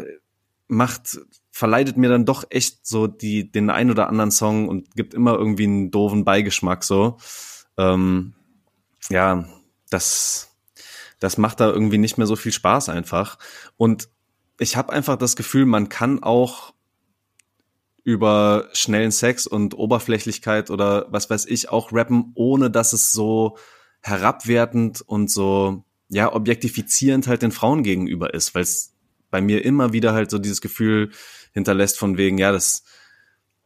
macht, verleidet mir dann doch echt so die, den ein oder anderen Song und gibt immer irgendwie einen doofen Beigeschmack so. Ähm, ja, das, das macht da irgendwie nicht mehr so viel Spaß einfach. Und ich habe einfach das Gefühl, man kann auch über schnellen Sex und Oberflächlichkeit oder was weiß ich auch rappen, ohne dass es so herabwertend und so ja objektifizierend halt den Frauen gegenüber ist, weil es bei mir immer wieder halt so dieses Gefühl hinterlässt von wegen ja das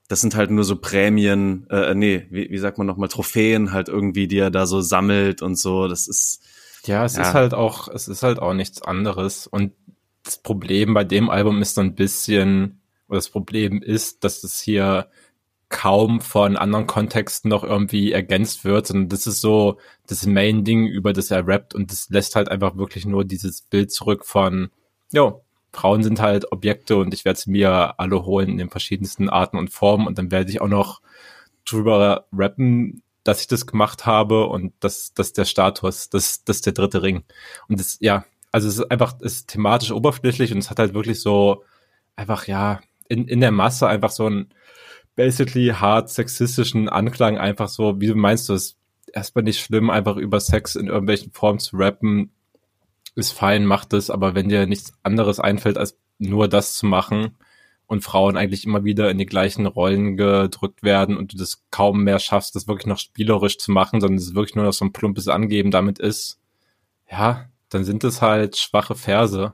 das sind halt nur so Prämien, äh, nee, wie, wie sagt man nochmal, Trophäen halt irgendwie, die er da so sammelt und so. Das ist. Ja, es ja. ist halt auch, es ist halt auch nichts anderes. Und das Problem bei dem Album ist so ein bisschen, oder das Problem ist, dass es hier kaum von anderen Kontexten noch irgendwie ergänzt wird, sondern das ist so das Main-Ding, über das er rappt und das lässt halt einfach wirklich nur dieses Bild zurück von, jo, Frauen sind halt Objekte und ich werde sie mir alle holen in den verschiedensten Arten und Formen und dann werde ich auch noch drüber rappen, dass ich das gemacht habe und das, das ist der Status, das, das ist der dritte Ring. Und das, ja, also es ist einfach, es ist thematisch oberflächlich und es hat halt wirklich so einfach, ja, in, in der Masse einfach so einen basically hart sexistischen Anklang, einfach so, wie meinst, du es? Erstmal nicht schlimm, einfach über Sex in irgendwelchen Formen zu rappen, ist fein, macht es, aber wenn dir nichts anderes einfällt, als nur das zu machen und Frauen eigentlich immer wieder in die gleichen Rollen gedrückt werden und du das kaum mehr schaffst, das wirklich noch spielerisch zu machen, sondern es wirklich nur noch so ein plumpes Angeben damit ist, ja, dann sind es halt schwache Verse,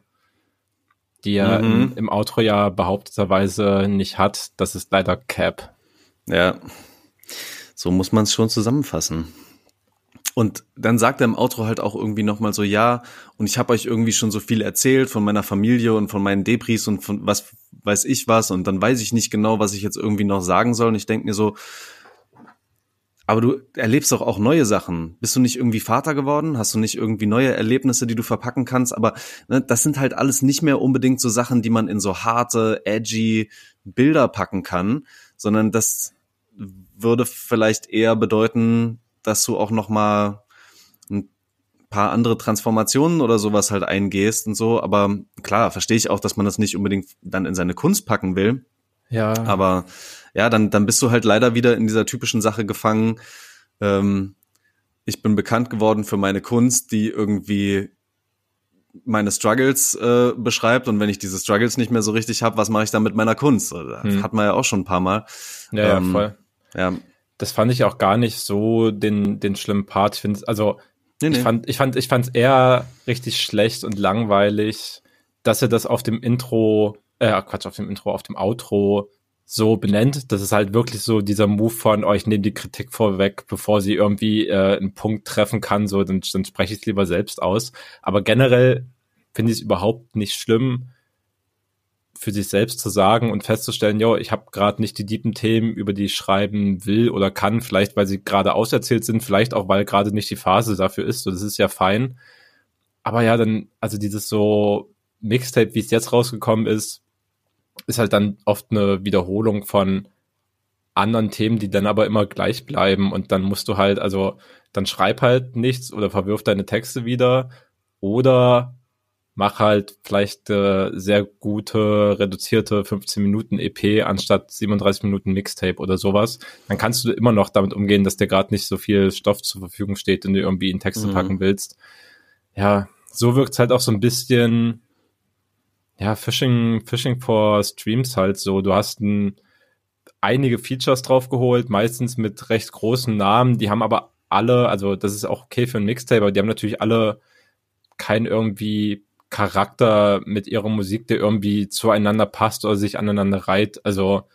die er mhm. im, im Outro ja behaupteterweise nicht hat. Das ist leider Cap. Ja, so muss man es schon zusammenfassen. Und dann sagt er im Outro halt auch irgendwie nochmal so, ja, und ich habe euch irgendwie schon so viel erzählt von meiner Familie und von meinen Debris und von was weiß ich was und dann weiß ich nicht genau, was ich jetzt irgendwie noch sagen soll. Und ich denke mir so, aber du erlebst doch auch neue Sachen. Bist du nicht irgendwie Vater geworden? Hast du nicht irgendwie neue Erlebnisse, die du verpacken kannst? Aber ne, das sind halt alles nicht mehr unbedingt so Sachen, die man in so harte, edgy Bilder packen kann, sondern das würde vielleicht eher bedeuten, dass du auch noch mal ein paar andere Transformationen oder sowas halt eingehst und so. Aber klar, verstehe ich auch, dass man das nicht unbedingt dann in seine Kunst packen will. Ja. Aber ja, dann, dann bist du halt leider wieder in dieser typischen Sache gefangen. Ähm, ich bin bekannt geworden für meine Kunst, die irgendwie meine Struggles äh, beschreibt und wenn ich diese Struggles nicht mehr so richtig habe, was mache ich dann mit meiner Kunst? Das hm. hat man ja auch schon ein paar Mal. Ja, ähm, ja voll. Ja, das fand ich auch gar nicht so den, den schlimmen Part. Ich finde also nee, nee. ich fand, ich fand, ich fand es eher richtig schlecht und langweilig, dass er das auf dem Intro, äh, Quatsch, auf dem Intro, auf dem Outro so benennt. Das ist halt wirklich so dieser Move von, oh, ich nehme die Kritik vorweg, bevor sie irgendwie äh, einen Punkt treffen kann, so, dann, dann spreche ich es lieber selbst aus. Aber generell finde ich es überhaupt nicht schlimm, für sich selbst zu sagen und festzustellen, jo, ich habe gerade nicht die tiefen Themen, über die ich schreiben will oder kann, vielleicht weil sie gerade auserzählt sind, vielleicht auch weil gerade nicht die Phase dafür ist, so das ist ja fein. Aber ja, dann, also dieses so Mixtape, wie es jetzt rausgekommen ist, ist halt dann oft eine Wiederholung von anderen Themen, die dann aber immer gleich bleiben und dann musst du halt, also dann schreib halt nichts oder verwirf deine Texte wieder oder mach halt vielleicht äh, sehr gute, reduzierte 15 Minuten EP anstatt 37 Minuten Mixtape oder sowas. Dann kannst du immer noch damit umgehen, dass dir gerade nicht so viel Stoff zur Verfügung steht, den du irgendwie in Texte mhm. packen willst. Ja, so wirkt's halt auch so ein bisschen, ja, Fishing, Fishing for Streams halt so. Du hast ein, einige Features draufgeholt, meistens mit recht großen Namen, die haben aber alle, also das ist auch okay für ein Mixtape, aber die haben natürlich alle kein irgendwie Charakter mit ihrer Musik, der irgendwie zueinander passt oder sich aneinander reiht. Also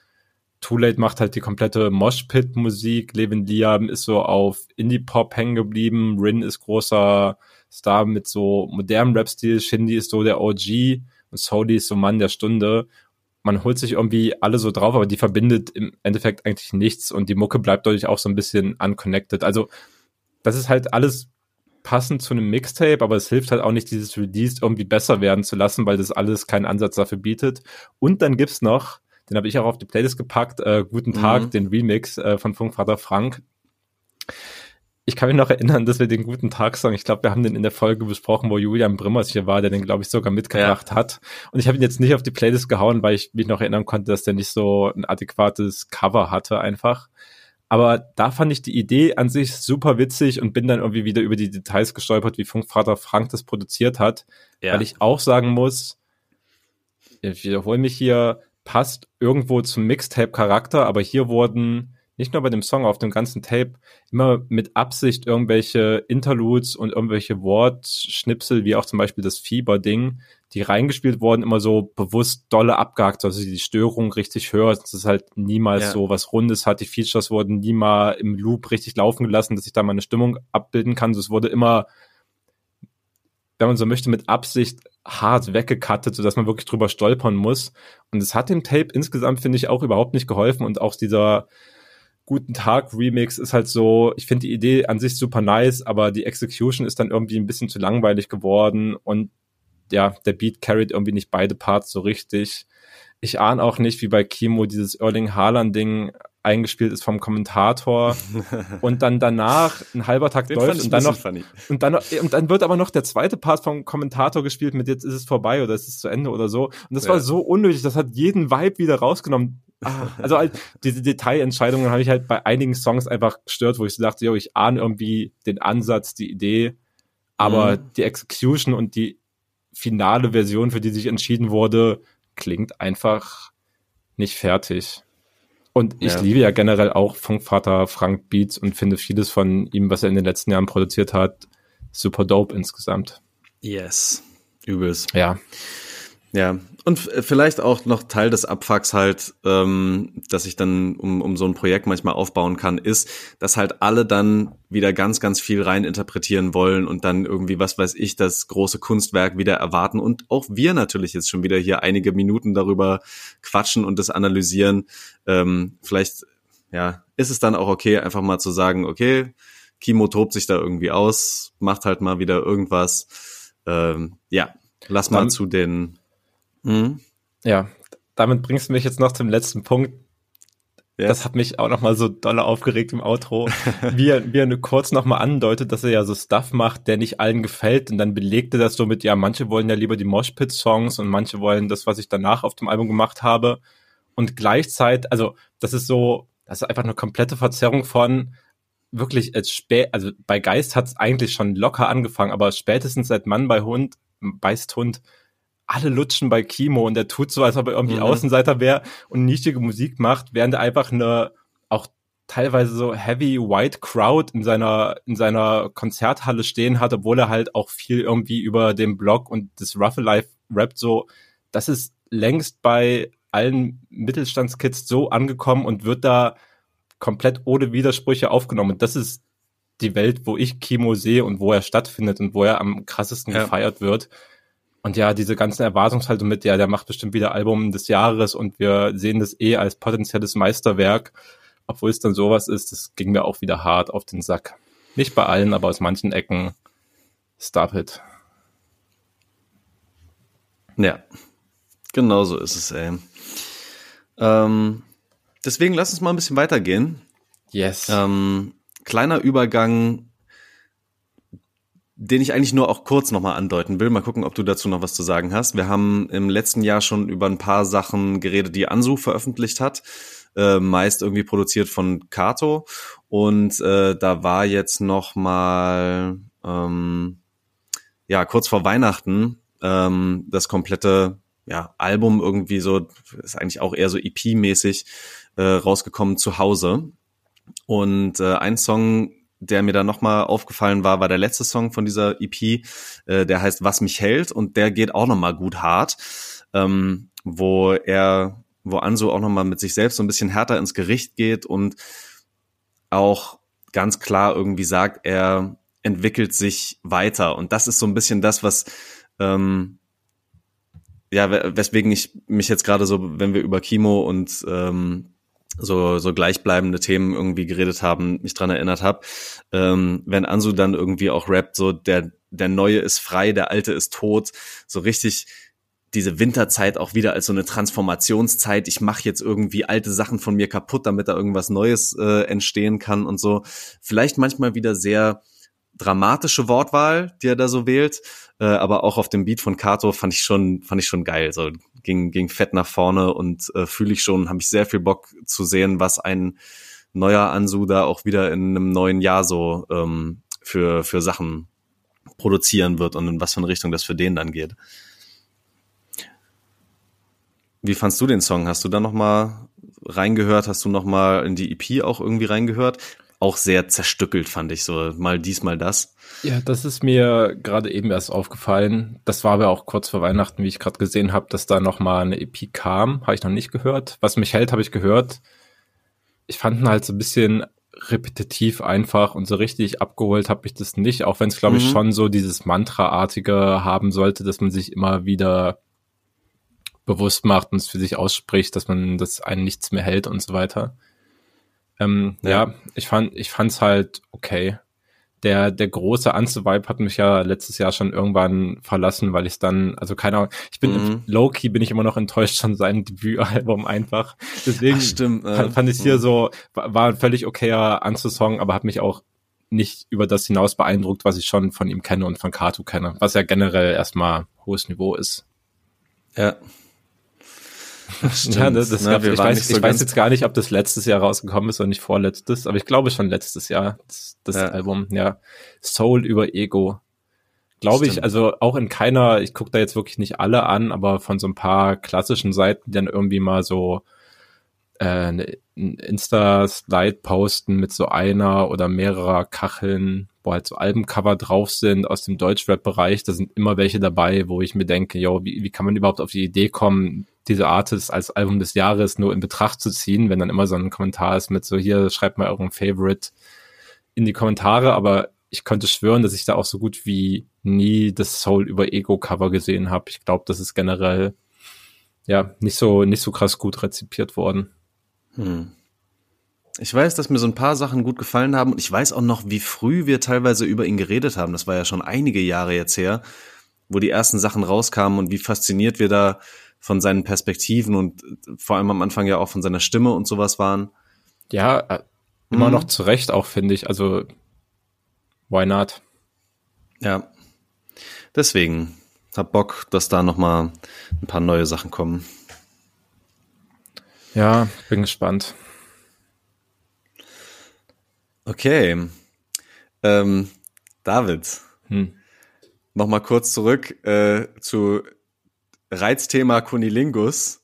Too Late macht halt die komplette Moshpit-Musik. Levin Liam ist so auf Indie-Pop hängen geblieben. Rin ist großer Star mit so modernem Rap-Stil. Shindy ist so der OG und Sodi ist so Mann der Stunde. Man holt sich irgendwie alle so drauf, aber die verbindet im Endeffekt eigentlich nichts und die Mucke bleibt dadurch auch so ein bisschen unconnected. Also das ist halt alles passend zu einem Mixtape, aber es hilft halt auch nicht, dieses Release irgendwie besser werden zu lassen, weil das alles keinen Ansatz dafür bietet. Und dann gibt's noch, den habe ich auch auf die Playlist gepackt, äh, Guten Tag, mhm. den Remix äh, von Funkvater Frank. Ich kann mich noch erinnern, dass wir den Guten Tag-Song, ich glaube, wir haben den in der Folge besprochen, wo Julian Brimmers hier war, der den, glaube ich, sogar mitgebracht ja. hat. Und ich habe ihn jetzt nicht auf die Playlist gehauen, weil ich mich noch erinnern konnte, dass der nicht so ein adäquates Cover hatte einfach. Aber da fand ich die Idee an sich super witzig und bin dann irgendwie wieder über die Details gestolpert, wie Funkvater Frank das produziert hat. Ja. Weil ich auch sagen muss, ich wiederhole mich hier, passt irgendwo zum Mixtape-Charakter, aber hier wurden nicht nur bei dem Song, auf dem ganzen Tape immer mit Absicht irgendwelche Interludes und irgendwelche Wortschnipsel, wie auch zum Beispiel das Fieber-Ding, die reingespielt wurden, immer so bewusst dolle abgehakt, also die Störung richtig hört. Das ist halt niemals ja. so was Rundes hat. Die Features wurden nie mal im Loop richtig laufen gelassen, dass ich da meine Stimmung abbilden kann. Es wurde immer, wenn man so möchte, mit Absicht hart weggekattet, sodass man wirklich drüber stolpern muss. Und es hat dem Tape insgesamt, finde ich, auch überhaupt nicht geholfen. Und auch dieser Guten Tag Remix ist halt so, ich finde die Idee an sich super nice, aber die Execution ist dann irgendwie ein bisschen zu langweilig geworden und ja, der Beat carried irgendwie nicht beide Parts so richtig. Ich ahne auch nicht, wie bei Kimo dieses Erling Haaland-Ding eingespielt ist vom Kommentator und dann danach ein halber Takt läuft und dann noch und dann und dann wird aber noch der zweite Part vom Kommentator gespielt mit jetzt ist es vorbei oder ist es zu Ende oder so und das ja. war so unnötig, das hat jeden Vibe wieder rausgenommen. Ah, also halt, diese Detailentscheidungen habe ich halt bei einigen Songs einfach gestört, wo ich so dachte, yo, ich ahne irgendwie den Ansatz, die Idee, aber mhm. die Execution und die finale Version, für die sich entschieden wurde, klingt einfach nicht fertig. Und ich ja. liebe ja generell auch Funkvater Frank Beats und finde vieles von ihm, was er in den letzten Jahren produziert hat, super dope insgesamt. Yes. Übelst. Ja. Ja, und vielleicht auch noch Teil des Abfucks halt, ähm, dass ich dann um, um so ein Projekt manchmal aufbauen kann, ist, dass halt alle dann wieder ganz, ganz viel rein interpretieren wollen und dann irgendwie, was weiß ich, das große Kunstwerk wieder erwarten und auch wir natürlich jetzt schon wieder hier einige Minuten darüber quatschen und das analysieren. Ähm, vielleicht, ja, ist es dann auch okay, einfach mal zu sagen, okay, Kimo tobt sich da irgendwie aus, macht halt mal wieder irgendwas. Ähm, ja, lass mal dann, zu den Mhm. Ja, damit bringst du mich jetzt noch zum letzten Punkt. Ja. Das hat mich auch nochmal so doll aufgeregt im Outro, wie er, wie er nur kurz nochmal andeutet, dass er ja so Stuff macht, der nicht allen gefällt und dann belegte das so mit, ja, manche wollen ja lieber die Moshpit-Songs und manche wollen das, was ich danach auf dem Album gemacht habe und gleichzeitig, also das ist so, das ist einfach eine komplette Verzerrung von wirklich, als spät, also bei Geist hat es eigentlich schon locker angefangen, aber spätestens seit Mann bei Hund, beißt Hund, alle lutschen bei Kimo und der tut so, als ob er irgendwie mhm. Außenseiter wäre und nichtige Musik macht, während er einfach eine auch teilweise so heavy white crowd in seiner in seiner Konzerthalle stehen hat, obwohl er halt auch viel irgendwie über den Blog und das Ruffle Life rappt so, das ist längst bei allen Mittelstandskids so angekommen und wird da komplett ohne Widersprüche aufgenommen. Und das ist die Welt, wo ich Kimo sehe und wo er stattfindet und wo er am krassesten ja. gefeiert wird. Und ja, diese ganzen Erwartungshaltung mit, ja, der macht bestimmt wieder Album des Jahres und wir sehen das eh als potenzielles Meisterwerk, obwohl es dann sowas ist, das ging mir auch wieder hart auf den Sack. Nicht bei allen, aber aus manchen Ecken. Stop it. Ja, genau so ist es, ey. Ähm, deswegen lass uns mal ein bisschen weitergehen. Yes. Ähm, kleiner Übergang den ich eigentlich nur auch kurz nochmal andeuten will. Mal gucken, ob du dazu noch was zu sagen hast. Wir haben im letzten Jahr schon über ein paar Sachen geredet, die Ansu veröffentlicht hat. Äh, meist irgendwie produziert von Kato. Und äh, da war jetzt noch mal ähm, ja kurz vor Weihnachten ähm, das komplette ja, Album irgendwie so, ist eigentlich auch eher so EP-mäßig äh, rausgekommen zu Hause. Und äh, ein Song der mir da nochmal aufgefallen war, war der letzte Song von dieser EP, äh, der heißt Was mich hält und der geht auch nochmal gut hart, ähm, wo er, wo Anso auch nochmal mit sich selbst so ein bisschen härter ins Gericht geht und auch ganz klar irgendwie sagt, er entwickelt sich weiter. Und das ist so ein bisschen das, was ähm, ja, weswegen ich mich jetzt gerade so, wenn wir über Kimo und ähm, so, so gleichbleibende Themen irgendwie geredet haben, mich dran erinnert habe. Ähm, wenn Ansu dann irgendwie auch rappt, so der, der Neue ist frei, der Alte ist tot, so richtig diese Winterzeit auch wieder als so eine Transformationszeit. Ich mache jetzt irgendwie alte Sachen von mir kaputt, damit da irgendwas Neues äh, entstehen kann und so. Vielleicht manchmal wieder sehr dramatische Wortwahl, die er da so wählt, äh, aber auch auf dem Beat von Kato fand ich schon fand ich schon geil. So ging ging fett nach vorne und äh, fühle ich schon, habe ich sehr viel Bock zu sehen, was ein neuer Ansu da auch wieder in einem neuen Jahr so ähm, für für Sachen produzieren wird und in was für eine Richtung das für den dann geht. Wie fandst du den Song? Hast du da noch mal reingehört? Hast du noch mal in die EP auch irgendwie reingehört? Auch sehr zerstückelt, fand ich so. Mal dies, mal das. Ja, das ist mir gerade eben erst aufgefallen. Das war aber auch kurz vor Weihnachten, wie ich gerade gesehen habe, dass da noch mal eine EP kam. Habe ich noch nicht gehört. Was mich hält, habe ich gehört. Ich fand ihn halt so ein bisschen repetitiv einfach und so richtig abgeholt habe ich das nicht, auch wenn es, glaube ich, mhm. schon so dieses Mantra-artige haben sollte, dass man sich immer wieder bewusst macht und es für sich ausspricht, dass man das einen nichts mehr hält und so weiter. Ähm, ja. ja. ich fand, ich fand's halt okay. Der, der große Anzu-Vibe hat mich ja letztes Jahr schon irgendwann verlassen, weil ich dann, also keine Ahnung, ich bin, mhm. low-key bin ich immer noch enttäuscht von seinem Debütalbum einfach. Deswegen Ach, stimmt, äh, fand, ich hier mhm. so, war ein völlig okayer Anzu-Song, aber hat mich auch nicht über das hinaus beeindruckt, was ich schon von ihm kenne und von Kato kenne, was ja generell erstmal hohes Niveau ist. Ja, ja, das, das Na, gab, ich, weiß, so ich weiß jetzt gar nicht, ob das letztes Jahr rausgekommen ist oder nicht vorletztes, aber ich glaube schon letztes Jahr, das, das ja. Album, ja. Soul über Ego. Glaube ich, also auch in keiner, ich gucke da jetzt wirklich nicht alle an, aber von so ein paar klassischen Seiten, die dann irgendwie mal so äh, eine Insta-Slide posten mit so einer oder mehrerer Kacheln wo halt so Albencover drauf sind aus dem Deutschrap-Bereich. Da sind immer welche dabei, wo ich mir denke, yo, wie, wie kann man überhaupt auf die Idee kommen, diese Artist als Album des Jahres nur in Betracht zu ziehen, wenn dann immer so ein Kommentar ist mit so, hier, schreibt mal euren Favorite in die Kommentare, aber ich könnte schwören, dass ich da auch so gut wie nie das Soul über Ego Cover gesehen habe. Ich glaube, das ist generell ja nicht so nicht so krass gut rezipiert worden. Hm. Ich weiß, dass mir so ein paar Sachen gut gefallen haben und ich weiß auch noch, wie früh wir teilweise über ihn geredet haben. Das war ja schon einige Jahre jetzt her, wo die ersten Sachen rauskamen und wie fasziniert wir da von seinen Perspektiven und vor allem am Anfang ja auch von seiner Stimme und sowas waren. Ja, äh, immer mhm. noch zu Recht auch, finde ich. Also, why not? Ja. Deswegen hab Bock, dass da nochmal ein paar neue Sachen kommen. Ja, bin gespannt. Okay. Ähm, David, hm. nochmal kurz zurück äh, zu Reizthema Kunilingus.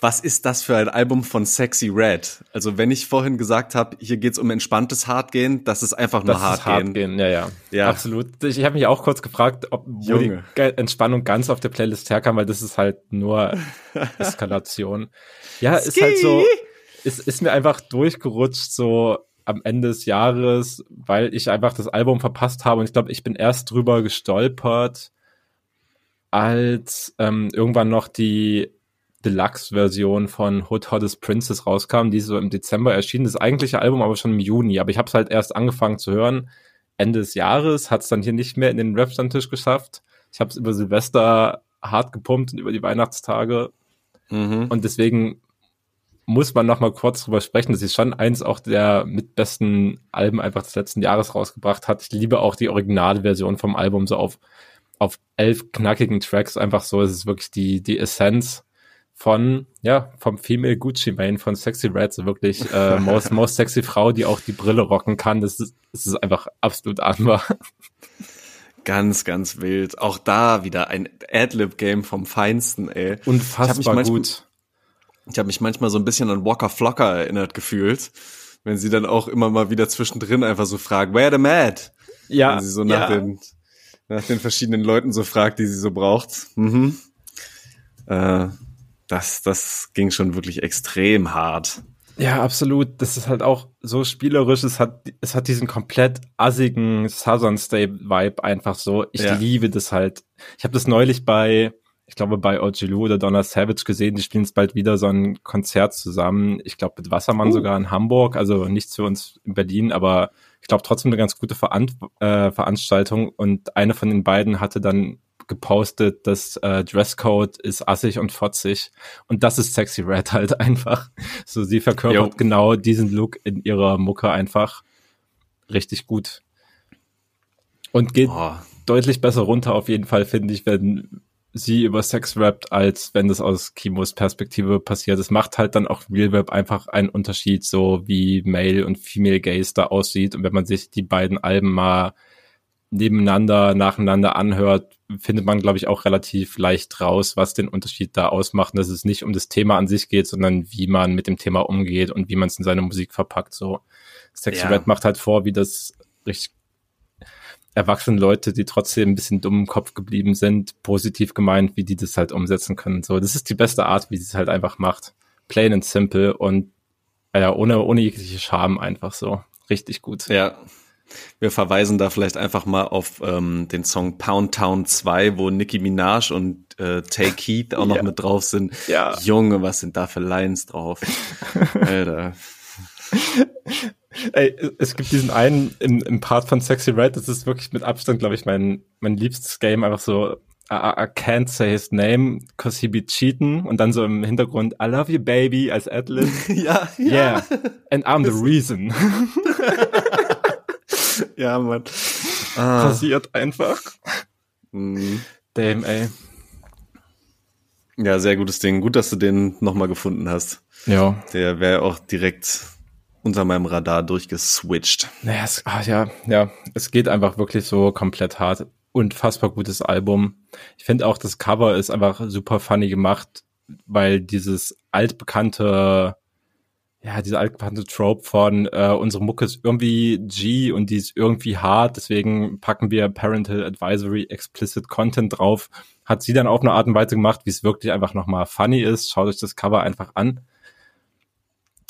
Was ist das für ein Album von Sexy Red? Also wenn ich vorhin gesagt habe, hier geht's um entspanntes Hardgehen, das ist einfach nur das Hardgehen. Ja, ja, ja, absolut. Ich habe mich auch kurz gefragt, ob wo die Entspannung ganz auf der Playlist herkam, weil das ist halt nur Eskalation. ja, ist halt so, ist, ist mir einfach durchgerutscht so am Ende des Jahres, weil ich einfach das Album verpasst habe und ich glaube, ich bin erst drüber gestolpert, als ähm, irgendwann noch die Deluxe-Version von Hood Hottest Princess rauskam, die so im Dezember erschien. Das eigentliche Album aber schon im Juni. Aber ich habe es halt erst angefangen zu hören. Ende des Jahres hat es dann hier nicht mehr in den Rap-Stammtisch geschafft. Ich habe es über Silvester hart gepumpt und über die Weihnachtstage. Mhm. Und deswegen muss man noch mal kurz drüber sprechen, dass sie schon eins auch der mit besten Alben einfach des letzten Jahres rausgebracht hat. Ich liebe auch die Originalversion vom Album so auf auf elf knackigen Tracks einfach so. Es ist wirklich die, die Essenz von, ja, vom Female Gucci Mane von Sexy Red, so wirklich äh, most, most sexy Frau, die auch die Brille rocken kann. Das ist, das ist einfach absolut ahnbar. Ganz, ganz wild. Auch da wieder ein Adlib-Game vom Feinsten, ey. Unfassbar ich gut. Ich habe mich manchmal so ein bisschen an Walker Flocker erinnert gefühlt, wenn sie dann auch immer mal wieder zwischendrin einfach so fragt, where the mad? Ja. Wenn sie so nach ja. den nach den verschiedenen Leuten so fragt, die sie so braucht. Mhm. Äh, das, das ging schon wirklich extrem hart. Ja, absolut. Das ist halt auch so spielerisch. Es hat, es hat diesen komplett assigen Southern State Vibe einfach so. Ich ja. liebe das halt. Ich habe das neulich bei, ich glaube bei Ojilu oder Donna Savage gesehen. Die spielen jetzt bald wieder so ein Konzert zusammen. Ich glaube mit Wassermann uh. sogar in Hamburg. Also nichts für uns in Berlin, aber ich glaube, trotzdem eine ganz gute Veran äh, Veranstaltung. Und eine von den beiden hatte dann gepostet, dass äh, Dresscode ist assig und fotzig. Und das ist Sexy Red halt einfach. So, sie verkörpert jo. genau diesen Look in ihrer Mucke einfach richtig gut. Und geht oh. deutlich besser runter auf jeden Fall, finde ich, wenn sie über Sex rappt, als wenn das aus Kimos Perspektive passiert. Es macht halt dann auch Real Rap einfach einen Unterschied, so wie Male und Female Gays da aussieht. Und wenn man sich die beiden Alben mal nebeneinander, nacheinander anhört, findet man, glaube ich, auch relativ leicht raus, was den Unterschied da ausmacht. Und dass es nicht um das Thema an sich geht, sondern wie man mit dem Thema umgeht und wie man es in seine Musik verpackt. So Sexy ja. Red macht halt vor, wie das richtig erwachsene Leute, die trotzdem ein bisschen dumm im Kopf geblieben sind, positiv gemeint, wie die das halt umsetzen können. So, das ist die beste Art, wie sie es halt einfach macht. Plain and simple und ja, ohne, ohne jegliche Scham einfach so. Richtig gut. Ja. Wir verweisen da vielleicht einfach mal auf ähm, den Song Pound Town 2, wo Nicki Minaj und äh, Tay Keith auch noch ja. mit drauf sind. Ja. Junge, was sind da für Lines drauf? Alter. Ey, es gibt diesen einen im, im Part von Sexy Red, das ist wirklich mit Abstand, glaube ich, mein, mein liebstes Game, einfach so, I, I can't say his name, cause he be cheating und dann so im Hintergrund, I love you baby als Adlib. ja, ja. Yeah, and I'm the reason. ja, Mann. Ah. Passiert einfach. Mhm. Damn, ey. Ja, sehr gutes Ding. Gut, dass du den nochmal gefunden hast. Ja. Der wäre auch direkt unter meinem Radar durchgeswitcht. Naja, es, ach ja, ja, es geht einfach wirklich so komplett hart. Unfassbar gutes Album. Ich finde auch, das Cover ist einfach super funny gemacht, weil dieses altbekannte, ja, diese altbekannte Trope von äh, unsere Mucke ist irgendwie G und die ist irgendwie hart, deswegen packen wir Parental Advisory Explicit Content drauf. Hat sie dann auf eine Art und Weise gemacht, wie es wirklich einfach nochmal funny ist. Schaut euch das Cover einfach an.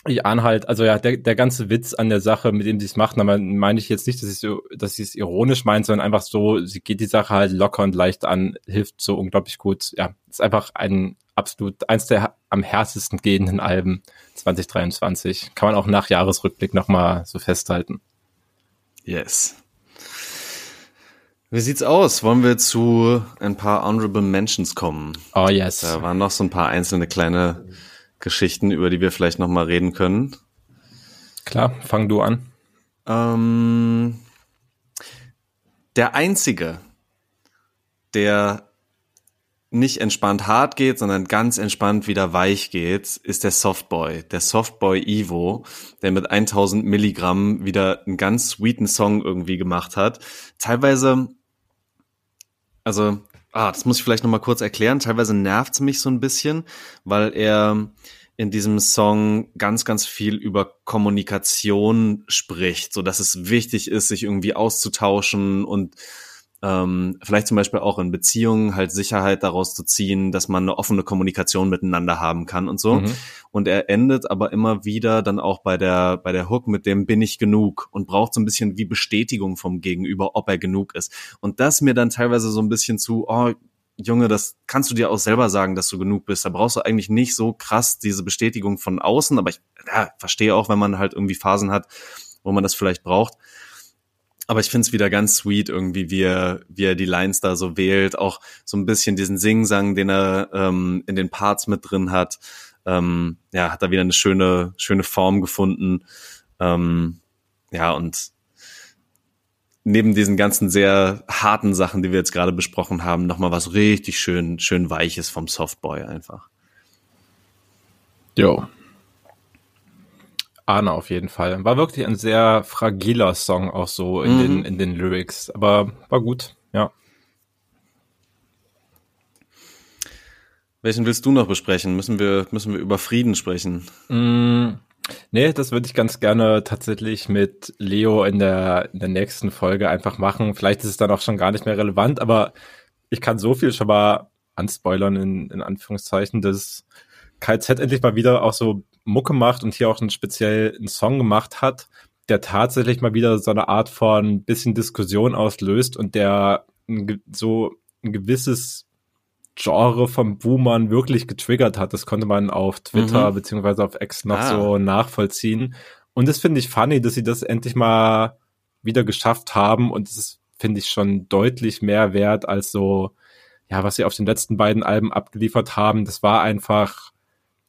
Ich ahne halt, also ja, der, der ganze Witz an der Sache, mit dem sie es macht, aber meine ich jetzt nicht, dass sie so, dass sie es ironisch meint, sondern einfach so, sie geht die Sache halt locker und leicht an, hilft so unglaublich gut. Ja, ist einfach ein absolut eins der am härtesten gehenden Alben 2023. Kann man auch nach Jahresrückblick nochmal so festhalten. Yes. Wie sieht's aus? Wollen wir zu ein paar Honorable Mentions kommen? Oh yes. Da waren noch so ein paar einzelne kleine Geschichten, über die wir vielleicht nochmal reden können. Klar, fang du an. Ähm, der einzige, der nicht entspannt hart geht, sondern ganz entspannt wieder weich geht, ist der Softboy, der Softboy Evo, der mit 1000 Milligramm wieder einen ganz sweeten Song irgendwie gemacht hat. Teilweise, also, ah, das muss ich vielleicht nochmal kurz erklären. Teilweise nervt's mich so ein bisschen, weil er in diesem Song ganz, ganz viel über Kommunikation spricht, so dass es wichtig ist, sich irgendwie auszutauschen und ähm, vielleicht zum Beispiel auch in Beziehungen halt Sicherheit daraus zu ziehen, dass man eine offene Kommunikation miteinander haben kann und so. Mhm. Und er endet aber immer wieder dann auch bei der, bei der Hook mit dem bin ich genug und braucht so ein bisschen wie Bestätigung vom Gegenüber, ob er genug ist. Und das mir dann teilweise so ein bisschen zu, oh, Junge, das kannst du dir auch selber sagen, dass du genug bist. Da brauchst du eigentlich nicht so krass diese Bestätigung von außen, aber ich ja, verstehe auch, wenn man halt irgendwie Phasen hat, wo man das vielleicht braucht. Aber ich finde es wieder ganz sweet, irgendwie, wie er, wie er die Lines da so wählt. Auch so ein bisschen diesen Singsang, den er ähm, in den Parts mit drin hat. Ähm, ja, hat da wieder eine schöne, schöne Form gefunden. Ähm, ja, und neben diesen ganzen sehr harten Sachen, die wir jetzt gerade besprochen haben, nochmal was richtig schön, schön Weiches vom Softboy einfach. Jo, Arne auf jeden Fall. War wirklich ein sehr fragiler Song auch so in, mhm. den, in den Lyrics, aber war gut, ja. Welchen willst du noch besprechen? Müssen wir, müssen wir über Frieden sprechen? Mm, nee, das würde ich ganz gerne tatsächlich mit Leo in der, in der nächsten Folge einfach machen. Vielleicht ist es dann auch schon gar nicht mehr relevant, aber ich kann so viel schon mal anspoilern in, in Anführungszeichen, dass KZ endlich mal wieder auch so Mucke macht und hier auch einen speziell einen Song gemacht hat, der tatsächlich mal wieder so eine Art von bisschen Diskussion auslöst und der so ein gewisses Genre von Boomern wirklich getriggert hat. Das konnte man auf Twitter mhm. beziehungsweise auf X noch ah. so nachvollziehen. Und das finde ich funny, dass sie das endlich mal wieder geschafft haben und das finde ich, schon deutlich mehr wert als so, ja, was sie auf den letzten beiden Alben abgeliefert haben. Das war einfach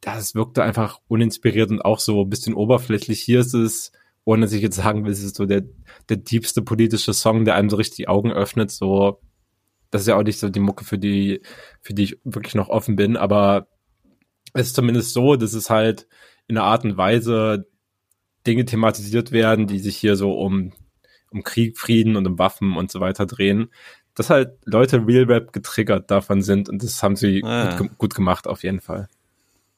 das wirkte einfach uninspiriert und auch so ein bisschen oberflächlich. Hier ist es, ohne dass ich jetzt sagen will, es ist so der, der tiefste politische Song, der einem so richtig die Augen öffnet. So, das ist ja auch nicht so die Mucke, für die, für die ich wirklich noch offen bin, aber es ist zumindest so, dass es halt in einer Art und Weise Dinge thematisiert werden, die sich hier so um, um Krieg, Frieden und um Waffen und so weiter drehen, dass halt Leute Real Rap getriggert davon sind und das haben sie ah. gut, gut gemacht auf jeden Fall.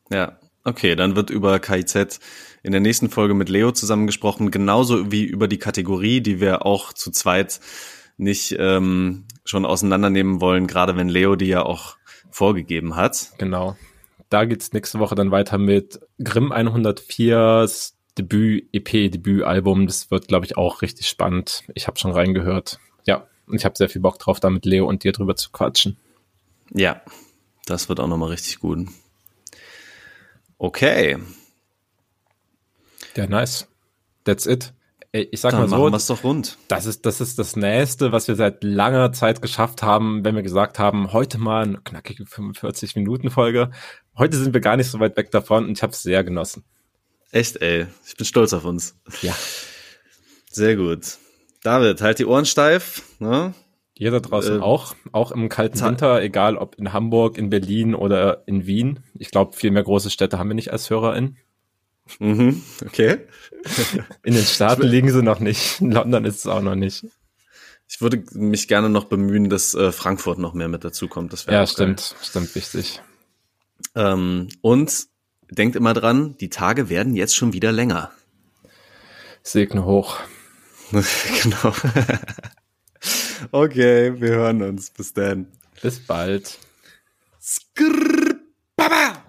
Ja, okay, dann wird über KIZ in der nächsten Folge mit Leo zusammengesprochen, genauso wie über die Kategorie, die wir auch zu zweit nicht ähm, schon auseinandernehmen wollen, gerade wenn Leo die ja auch vorgegeben hat. Genau. Da geht's nächste Woche dann weiter mit Grimm 104s Debüt-EP, Debütalbum. Das wird, glaube ich, auch richtig spannend. Ich habe schon reingehört. Ja, und ich habe sehr viel Bock drauf, da mit Leo und dir drüber zu quatschen. Ja, das wird auch nochmal richtig gut. Okay. Ja, nice. That's it. Ich sag Dann mal so, machen wir's doch rund. Das ist, das ist das Nächste, was wir seit langer Zeit geschafft haben, wenn wir gesagt haben, heute mal eine knackige 45 Minuten Folge. Heute sind wir gar nicht so weit weg davon und ich habe es sehr genossen. Echt, ey. Ich bin stolz auf uns. Ja. Sehr gut. David, halt die Ohren steif. Ne? Jeder draußen äh, auch, auch im kalten Winter, egal ob in Hamburg, in Berlin oder in Wien. Ich glaube, viel mehr große Städte haben wir nicht als HörerInnen. Mhm, okay. In den Staaten liegen sie noch nicht. In London ist es auch noch nicht. Ich würde mich gerne noch bemühen, dass äh, Frankfurt noch mehr mit dazu kommt. Das ja, stimmt, geil. stimmt, wichtig. Ähm, und denkt immer dran, die Tage werden jetzt schon wieder länger. Segne hoch. genau. Okay, wir hören uns. Bis dann. Bis bald. Skrrr, baba.